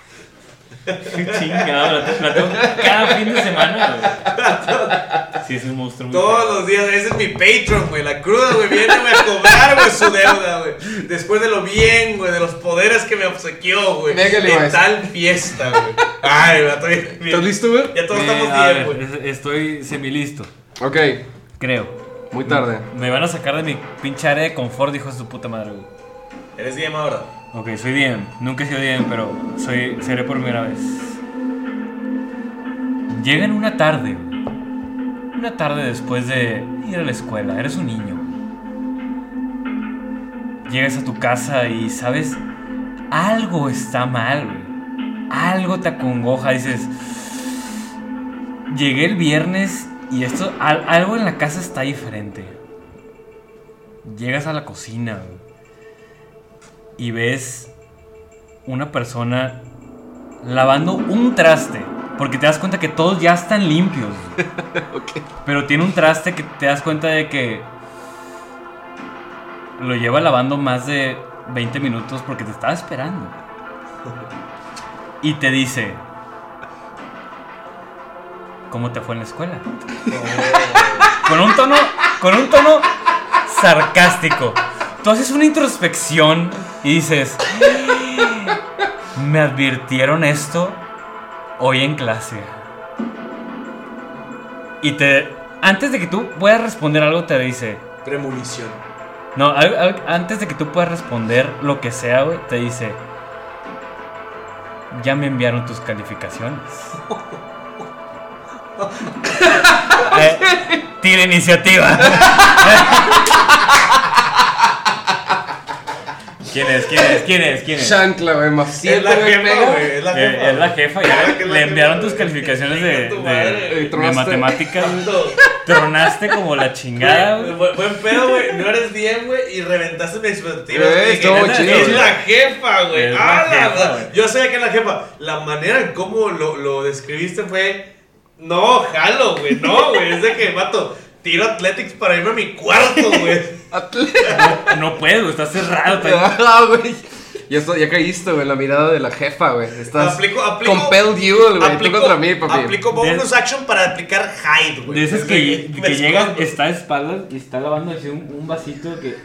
Chingado, la, la tengo cada fin de semana, güey. Sí, es un monstruo muy Todos los días, ese es mi Patreon, güey. La cruda, güey, viene güey, a cobrar, güey, su deuda, güey. Después de lo bien, güey, de los poderes que me obsequió, güey. En tal fiesta, güey. Ay, güey, estoy bien. ¿Estás listo, güey? Ya todos Eh, estamos a bien, ver, güey. es- Estoy semilisto, Ok, creo. muy tarde. Me van a sacar de mi pinche área de confort, dijo su puta madre, güey. Eres DM ahora. Ok, soy DM. Nunca he sido DM, pero soy, seré por primera vez. Llega en una tarde. Una tarde después de ir a la escuela. Eres un niño. Llegas a tu casa y sabes, algo está mal. Algo te acongoja. Dices, llegué el viernes y esto, al- algo en la casa está diferente. Llegas a la cocina, y ves una persona lavando un traste. Porque te das cuenta que todos ya están limpios. Pero tiene un traste que te das cuenta de que lo lleva lavando más de 20 minutos porque te estaba esperando. Y te dice, ¿cómo te fue en la escuela? Con un tono, con un tono sarcástico. Tú haces una introspección y dices, me advirtieron esto hoy en clase. Y te, antes de que tú puedas responder algo, te dice, Premonición. no, al- al- antes de que tú puedas responder lo que sea, güey, te dice, ya me enviaron tus calificaciones. Eh, tira iniciativa. ¿Quién es? ¿Quién es? ¿Quién es? ¿Quién es? Chancla, güey, más Es siete, la güey, jefa, pega. güey. Es la Eh, jefa. es la jefa, ya le enviaron tus calificaciones de, tu de- madre, de güey. Tronaste. matemáticas. Tanto. Tronaste como la chingada, Güey, güey. bu- Buen pedo, güey. No eres bien, güey. Y reventaste mis expectativas. Eh, estuvo chido, Es güey. la jefa, güey. Es la Ah, la jefa, güey. Yo sabía que es la jefa. La manera en cómo lo, lo describiste fue. No, jalo, güey. No, güey. Es de que, vato, tiro Athletics para irme a mi cuarto, güey. No puedes, güey, está cerrado. Ah, güey. Ya, esto- ya caíste, güey, la mirada de la jefa, güey. Estás Aplico, aplico. compelled duel, güey. Tú contra mí, papi. Aplico bonus action para aplicar hide, güey. De esas Es que, que escondo. está de espaldas y está lavando así un, un vasito que.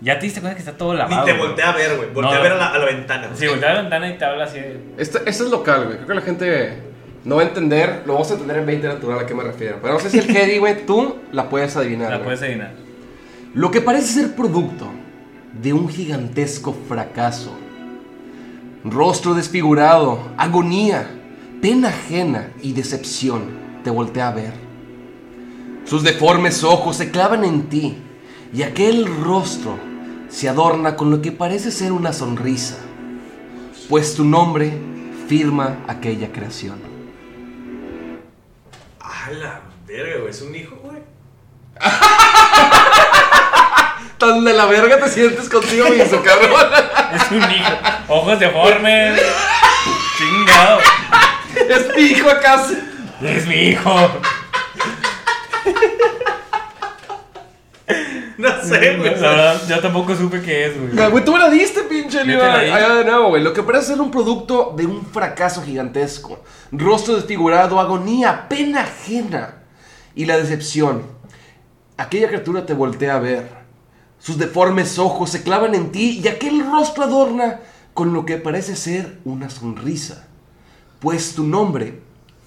Ya te diste cuenta que está todo Ni lavado. te güey. voltea a ver, güey. Voltea No. a ver a la, a la ventana. güey. Sí, voltea a la ventana y te habla así. de- Este, este es local, güey. Creo que la gente no va a entender. Lo vamos a entender en 20 natural a qué me refiero. Pero no sé si el Hedy, güey, tú la puedes adivinar. La güey. puedes adivinar. Lo que parece ser producto de un gigantesco fracaso. Rostro desfigurado, agonía, pena ajena y decepción te voltea a ver. Sus deformes ojos se clavan en ti y aquel rostro se adorna con lo que parece ser una sonrisa, pues tu nombre firma aquella creación. A la verga, güey. Es un hijo, güey. Tan de la verga te sientes contigo mismo, cabrón. Es un hijo. Ojos deformes. Chingado. es mi hijo acaso. Es mi hijo. No sé, güey. La verdad, yo tampoco supe qué es, güey. Güey, tú me la diste, pinche Levi. va de nuevo, güey. Lo que parece ser un producto de un fracaso gigantesco. Rostro desfigurado, agonía, pena ajena y la decepción. Aquella criatura te voltea a ver. Sus deformes ojos se clavan en ti y aquel rostro adorna con lo que parece ser una sonrisa. Pues tu nombre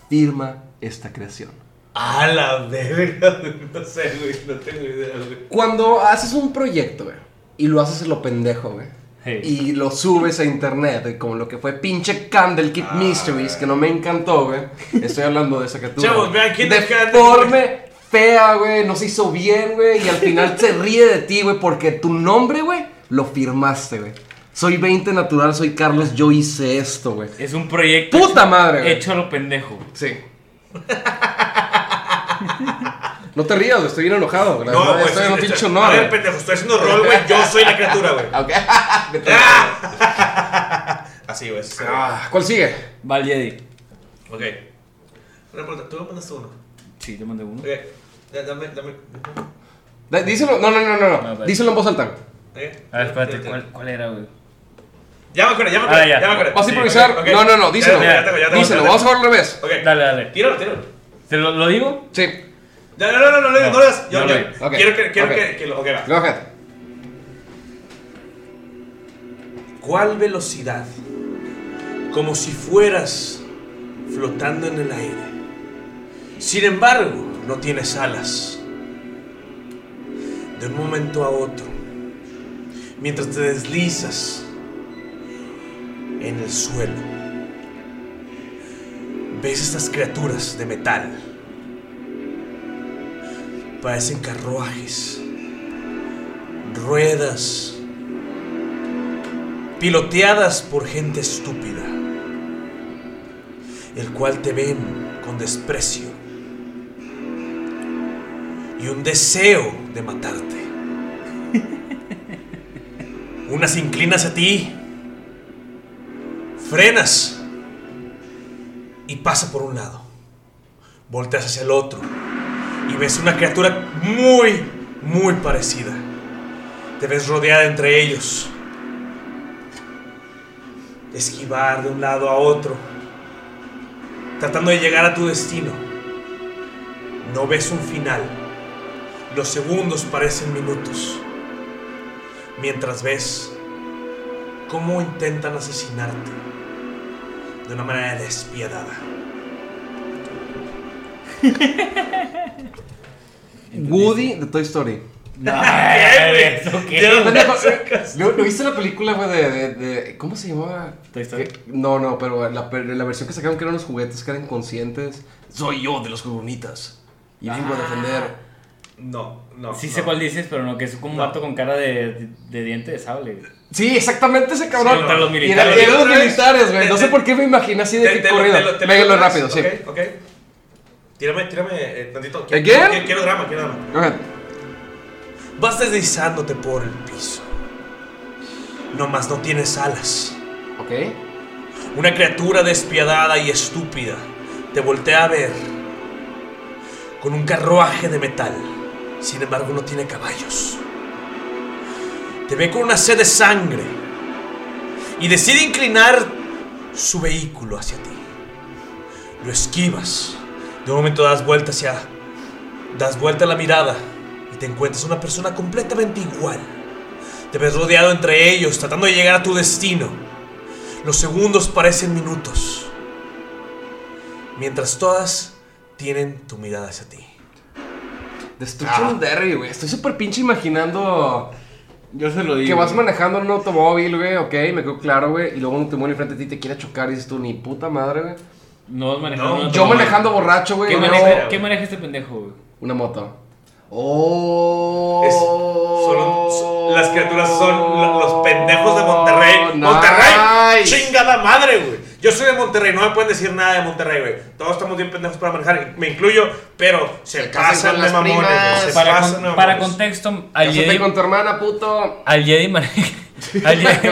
firma esta creación. A la verga, güey. No sé, güey. No tengo idea, güey. Cuando haces un proyecto, güey, y lo haces en lo pendejo, güey. Hey. Y lo subes a internet, güey, como lo que fue pinche Candle Kid Mysteries, que no me encantó, güey. Estoy hablando de esa criatura. Chavos, güey. vean Deforme, fea, güey, no se hizo bien, güey, y al final se ríe de ti, güey, porque tu nombre, güey, lo firmaste, güey. Soy 20 natural, soy Carlos, yo hice esto, güey. Es un proyecto. Puta hecho- madre, güey. Hecho a lo pendejo. Sí. No te rías, güey, estoy bien enojado. La No, verdad, güey. estoy en un pinche A honor. ver, güey. pendejo. Estoy haciendo rol, güey. Yo soy la criatura, güey. Ok. A la- Así, güey. Ah, ¿Cuál sigue? Val Jedi. Ok. Una pregunta. ¿Tú me mandaste uno? Sí, te mandé uno. Ok. Ya, Dame, dame. Da- Díselo, no, no, no, no, No, vale. Díselo en voz alta. Ok. A ver, espérate, ¿cuál, cuál era, güey? Ya me acuerdo, ya me Ah, acuerdo. ya. ya me acuerdo. ¿Vas a Sí, improvisar? ok, ok. No, no, no, díselo. Ya, ya tengo, ya tengo, díselo, ya vamos a tengo. jugar al revés. Ok. Dale, dale. Tíralo, tíralo. ¿Te lo, lo digo? Sí, no, no, no, no, no, No, no. Yo, no yo quiero que, quiero ok. que, que lo. Ok, va. go ahead. ¿Cuál velocidad? Como si fueras flotando en el aire. Sin embargo, no tienes alas. De un momento a otro, mientras te deslizas en el suelo, ves estas criaturas de metal. Parecen carruajes, ruedas, piloteadas por gente estúpida, el cual te ven con desprecio y un deseo de matarte. Una se inclina hacia ti, frenas y pasa por un lado. Volteas hacia el otro y ves una criatura muy, muy parecida. Te ves rodeada entre ellos esquivar de un lado a otro, tratando de llegar a tu destino. No ves un final. Los segundos parecen minutos. Mientras ves cómo intentan asesinarte de una manera despiadada. Woody de Toy Story. No, ¿Lo, lo viste la película, güey, de, de, de- ¿Cómo se llamaba? Toy Story. No, no, pero la, la versión que sacaron que eran los juguetes que eran conscientes. Soy yo de los juguenitas. Y vengo a defender. No, no. Sí no. sé cuál dices, pero no, que es como un No. vato con cara de, de diente de sable. Sí, exactamente ese cabrón. Sí, contra los Y era- militares. y eran los Otra vez. militares, güey. No sé por qué me imaginé así de Te- que te lo- corrido. te lo- te lo rápido, otra sí. vez, Ok, ok. Tírame, tírame eh, tantito. ¿Again? Quiero, quiero drama, quiero drama. Vas deslizándote por el piso. No más no tienes alas. Ok. Una criatura despiadada y estúpida te voltea a ver con un carruaje de metal. Sin embargo, no tiene caballos. Te ve con una sed de sangre y decide inclinar su vehículo hacia ti. Lo esquivas. De un momento das vuelta hacia. Das vuelta la mirada y te encuentras una persona completamente igual. Te ves rodeado entre ellos, tratando de llegar a tu destino. Los segundos parecen minutos. Mientras todas tienen tu mirada hacia ti. Destruction Derry, güey. Estoy súper pinche imaginando Yo se lo digo. que vas manejando un automóvil, güey. Ok, me quedó claro, güey. Y luego un automóvil enfrente de ti te quiere chocar y dices tú, ni puta madre, güey. No vas manejando. No, Yo automóvil. manejando borracho, güey. ¿Qué maneja, ¿Qué maneja este pendejo, güey? Una moto. Oh. Es- son- son- las criaturas son lo- los pendejos de Monterrey. Nice. Monterrey, chingada madre, güey. Yo soy de Monterrey, no me pueden decir nada de Monterrey, güey. Todos estamos bien pendejos para manejar, me incluyo, pero se, Se casan pasan de mamones, se Para, pasan con- de para contexto, al Jedi, con tu hermana, puto. al Jedi maneja. Al Jedi,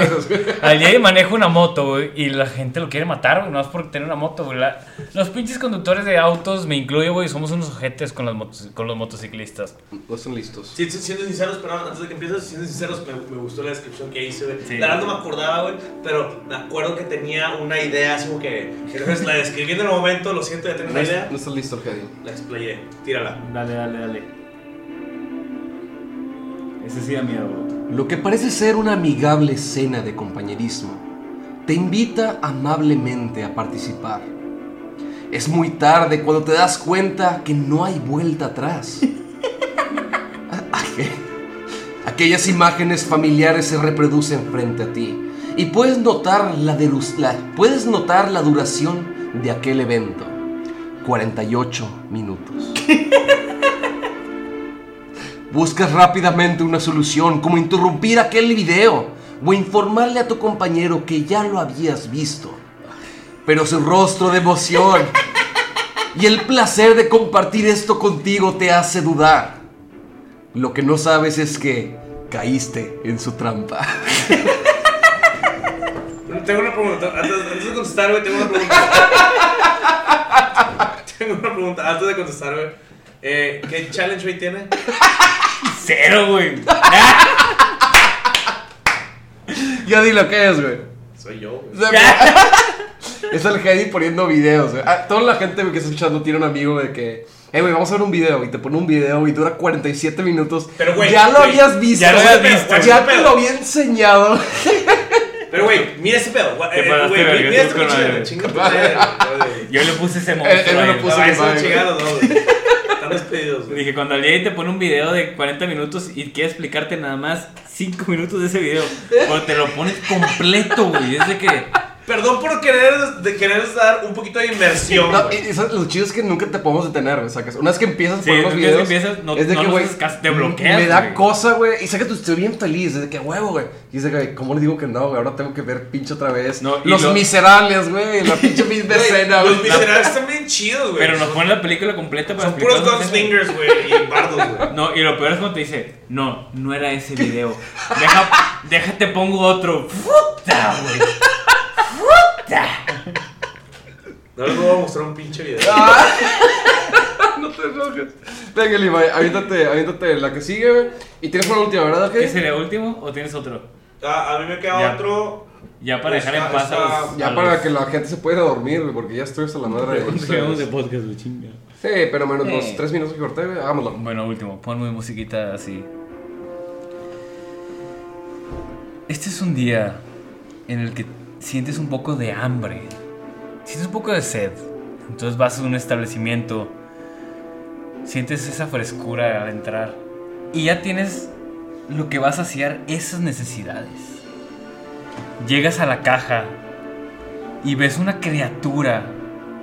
al Jedi maneja una moto, güey, y la gente lo quiere matar, güey, no es por tener una moto, güey. La- los pinches conductores de autos, me incluyo, güey, somos unos ojetes con, las motos, con los motociclistas. No están listos. Sí, siendo sinceros, pero antes de que empieces, siendo sinceros, me, me gustó la descripción que hice, güey. Sí. La verdad no me acordaba, güey, pero me acuerdo que tenía una idea, así como que. Entonces la describí en el momento, lo siento, ya tenía No, una idea. no estás listo, Hedy. La explayé, tírala. Dale, dale, dale. Ese sí da miedo, güey. Lo que parece ser una amigable cena de compañerismo te invita amablemente a participar. Es muy tarde cuando te das cuenta que no hay vuelta atrás. Aqu- Aquellas imágenes familiares se reproducen frente a ti y puedes notar la, derus- la- puedes notar la duración de aquel evento. 48 minutos. Buscas rápidamente una solución, como interrumpir aquel video o informarle a tu compañero que ya lo habías visto. Pero su rostro de emoción y el placer de compartir esto contigo te hace dudar. Lo que no sabes es que caíste en su trampa. Tengo una pregunta. Antes, de contestar, güey, tengo una pregunta. tengo una pregunta. Antes de contestar, güey. Eh, ¿Qué challenge rate tiene? Cero, güey. Ya di lo que es, güey. Soy yo, güey. Es el Heidi poniendo videos, güey. Ah, toda la gente güey, que está escuchando tiene un amigo de que, eh, güey, vamos a ver un video. Y te pone un video y dura 47 minutos. Pero, güey, ya lo güey, habías visto. ya lo habías visto, Ya te lo había enseñado. Pero, güey, mira ese pedo. Güey, eh, güey, mira madre, güey. Yo le puse ese Él- monstruo. él me lo puso. Güey. Dije, cuando Jedi te pone un video de 40 minutos y quiere explicarte nada más 5 minutos de ese video, cuando te lo pones completo, güey, es de que... Perdón por querer, de querer dar un poquito de inmersión. No, y- eso- lo chido es que nunca te podemos detener, güey. sacas. Una vez que empiezas Sí, poner los que videos. empiezas, no- es de no que, güey. te bloqueas, Me da cosa, güey. Y sé que tú estoy bien feliz. Es de que huevo, güey. Y es de que, güey, ¿cómo le digo que no, güey? Ahora tengo que ver pinche otra vez. No, los lo- miserables, güey. La pinche misma Güey, escena, Los miserables están bien chidos, güey. Pero nos pone la película completa para Son puros gunslingers, güey, y bardos, güey. No, y lo peor es cuando te dice, no, no era ese video. Deja, déjate pongo otro. Puta, güey. No les voy a mostrar un pinche video. Ah. no te enojes. Venga, Levi, aviéntate, aviéntate la que sigue, güey. Y tienes una última, ¿verdad, ¿Qué Heidi? sería último o tienes otro? Ah, a mí me queda Ya. otro. Ya para dejar en Está- paz a los. Ya a para los- que la gente se pueda dormir, güey, porque ya estoy hasta la madre de ¿Cuánto llevamos de podcast, güey? Chinga. Sí, pero menos los tres minutos que corté, güey, hagámoslo. Bueno, último, ponme musiquita así. Este es un día en el que sientes un poco de hambre, sientes un poco de sed. Entonces vas a un establecimiento, sientes esa frescura al entrar y ya tienes lo que va a saciar esas necesidades. Llegas a la caja y ves una criatura,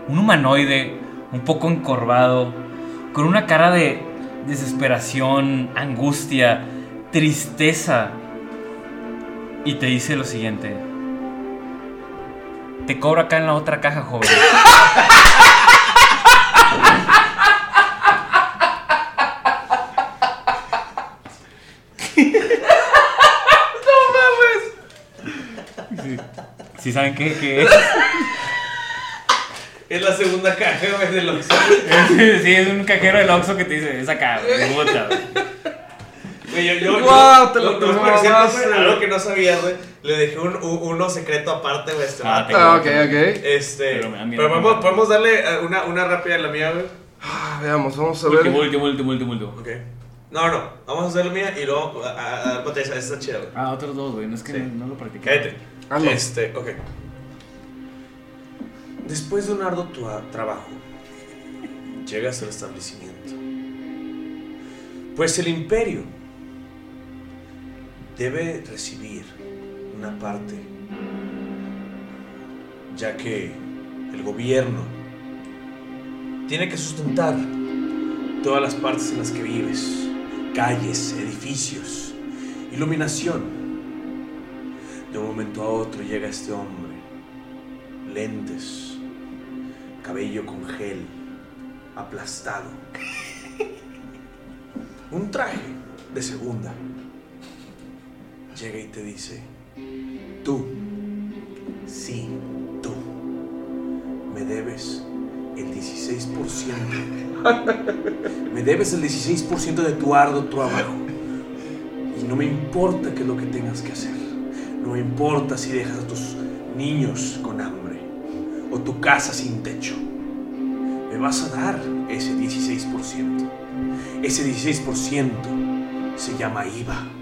un humanoide un poco encorvado, con una cara de desesperación, angustia, tristeza. Y te dice lo siguiente. Te cobro acá en la otra caja, joven. Sí. ¿Sí saben qué, qué es? Es la segunda caja, güey, de los. sí, es un cajero del Oxxo que te dice, es acá, güey, puta, güey. Güey, yo, yo, Guau, yo- te lo no- no, mamaste, güey, Algo que no sabías, güey. Le dejé un, un- uno secreto aparte, güey, este Ah, tengo- Ah, ok, ok. Este. Pero Pero, me da miedo. podemos, podemos darle eh, una, una rápida a la mía, güey. Ah, veamos, vamos a Último, ver. último, último, último, último. Ok. No, no. Vamos a hacer la mía y luego. A, a, a, espérate, esa esa está chida, güey. Ah, otros dos, güey, no es que Sí. no, no lo practiqué. Cállate. Hazlo. Este, ok. Después de un arduo tua- trabajo, llegas al establecimiento. Pues el imperio debe recibir una parte, ya que el gobierno tiene que sustentar todas las partes en las que vives, calles, edificios, iluminación. De un momento a otro llega este hombre, lentes, cabello con gel, aplastado, un traje de segunda. Llega y te dice, tú, sí, tú, me debes el 16%. Me debes el 16% de tu arduo trabajo. Y no me importa qué es lo que tengas que hacer. No me importa si dejas a tus niños con hambre o tu casa sin techo. Me vas a dar ese 16%. Ese 16% se llama IVA.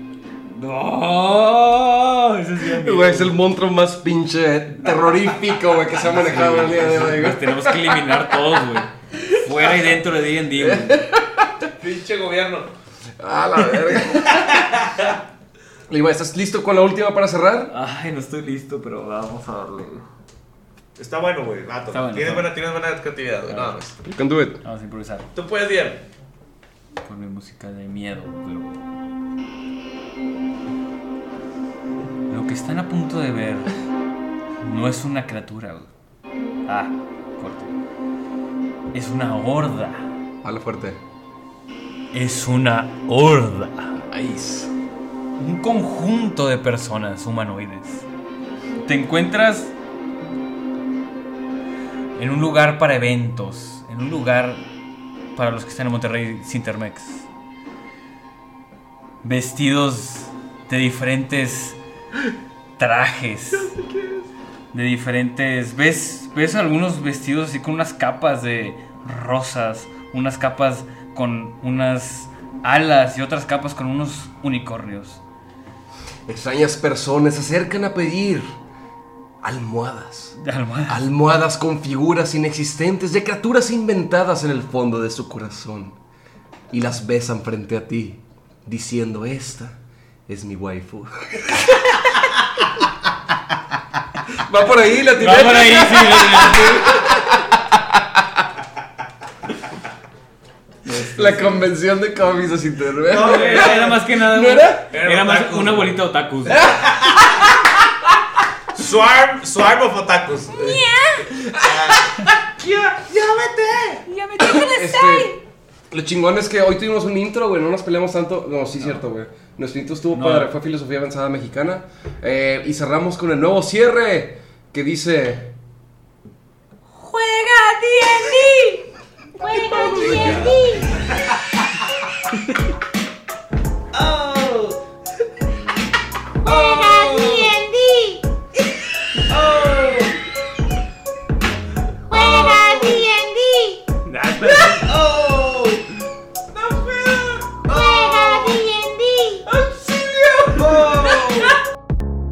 No, ese sí. Güey, es el monstruo más pinche terrorífico, güey, que se ha manejado el día de hoy, güey. Tenemos que eliminar todos, güey. Fuera y dentro de D&D, güey. Pinche gobierno. A la verga. Y güey, ¿estás listo con la última para cerrar? Ay, no estoy listo, pero vamos a darle. Está bueno, güey, vato. Está bueno, tienes, buena, tienes buena creatividad, güey. Nada más. You can do it. Vamos a improvisar. Tú puedes, Dian. Ponme música de miedo, pero... Lo que están a punto de ver no es una criatura, güey. Ah, corte. Es una horda. Habla fuerte. Es una horda. Ice. Un conjunto de personas humanoides. Te encuentras en un lugar para eventos, en un lugar para los que están en Monterrey Cintermex. Vestidos de diferentes trajes. De diferentes. ¿Ves? ¿Ves algunos vestidos así con unas capas de rosas? Unas capas con unas alas y otras capas con unos unicornios. Extrañas personas se acercan a pedir almohadas. De almohada. Almohadas con figuras inexistentes de criaturas inventadas en el fondo de su corazón. Y las besan frente a ti, diciendo, esta es mi waifu. Va por ahí la Va por ahí, sí, La convención de cómics Cintermex. No, Era, era más que nada. ¿No era? Era, Era más otakus, una bolita de otakus. Swarm, Swarm of Otakus. Este, lo chingón es que hoy tuvimos un intro, güey, no nos peleamos tanto. No, sí, cierto, güey. Nuestro estuvo padre, fue filosofía avanzada mexicana. Eh, y cerramos con el nuevo cierre que dice... ¡Juega D&D! ¡Juega D&D!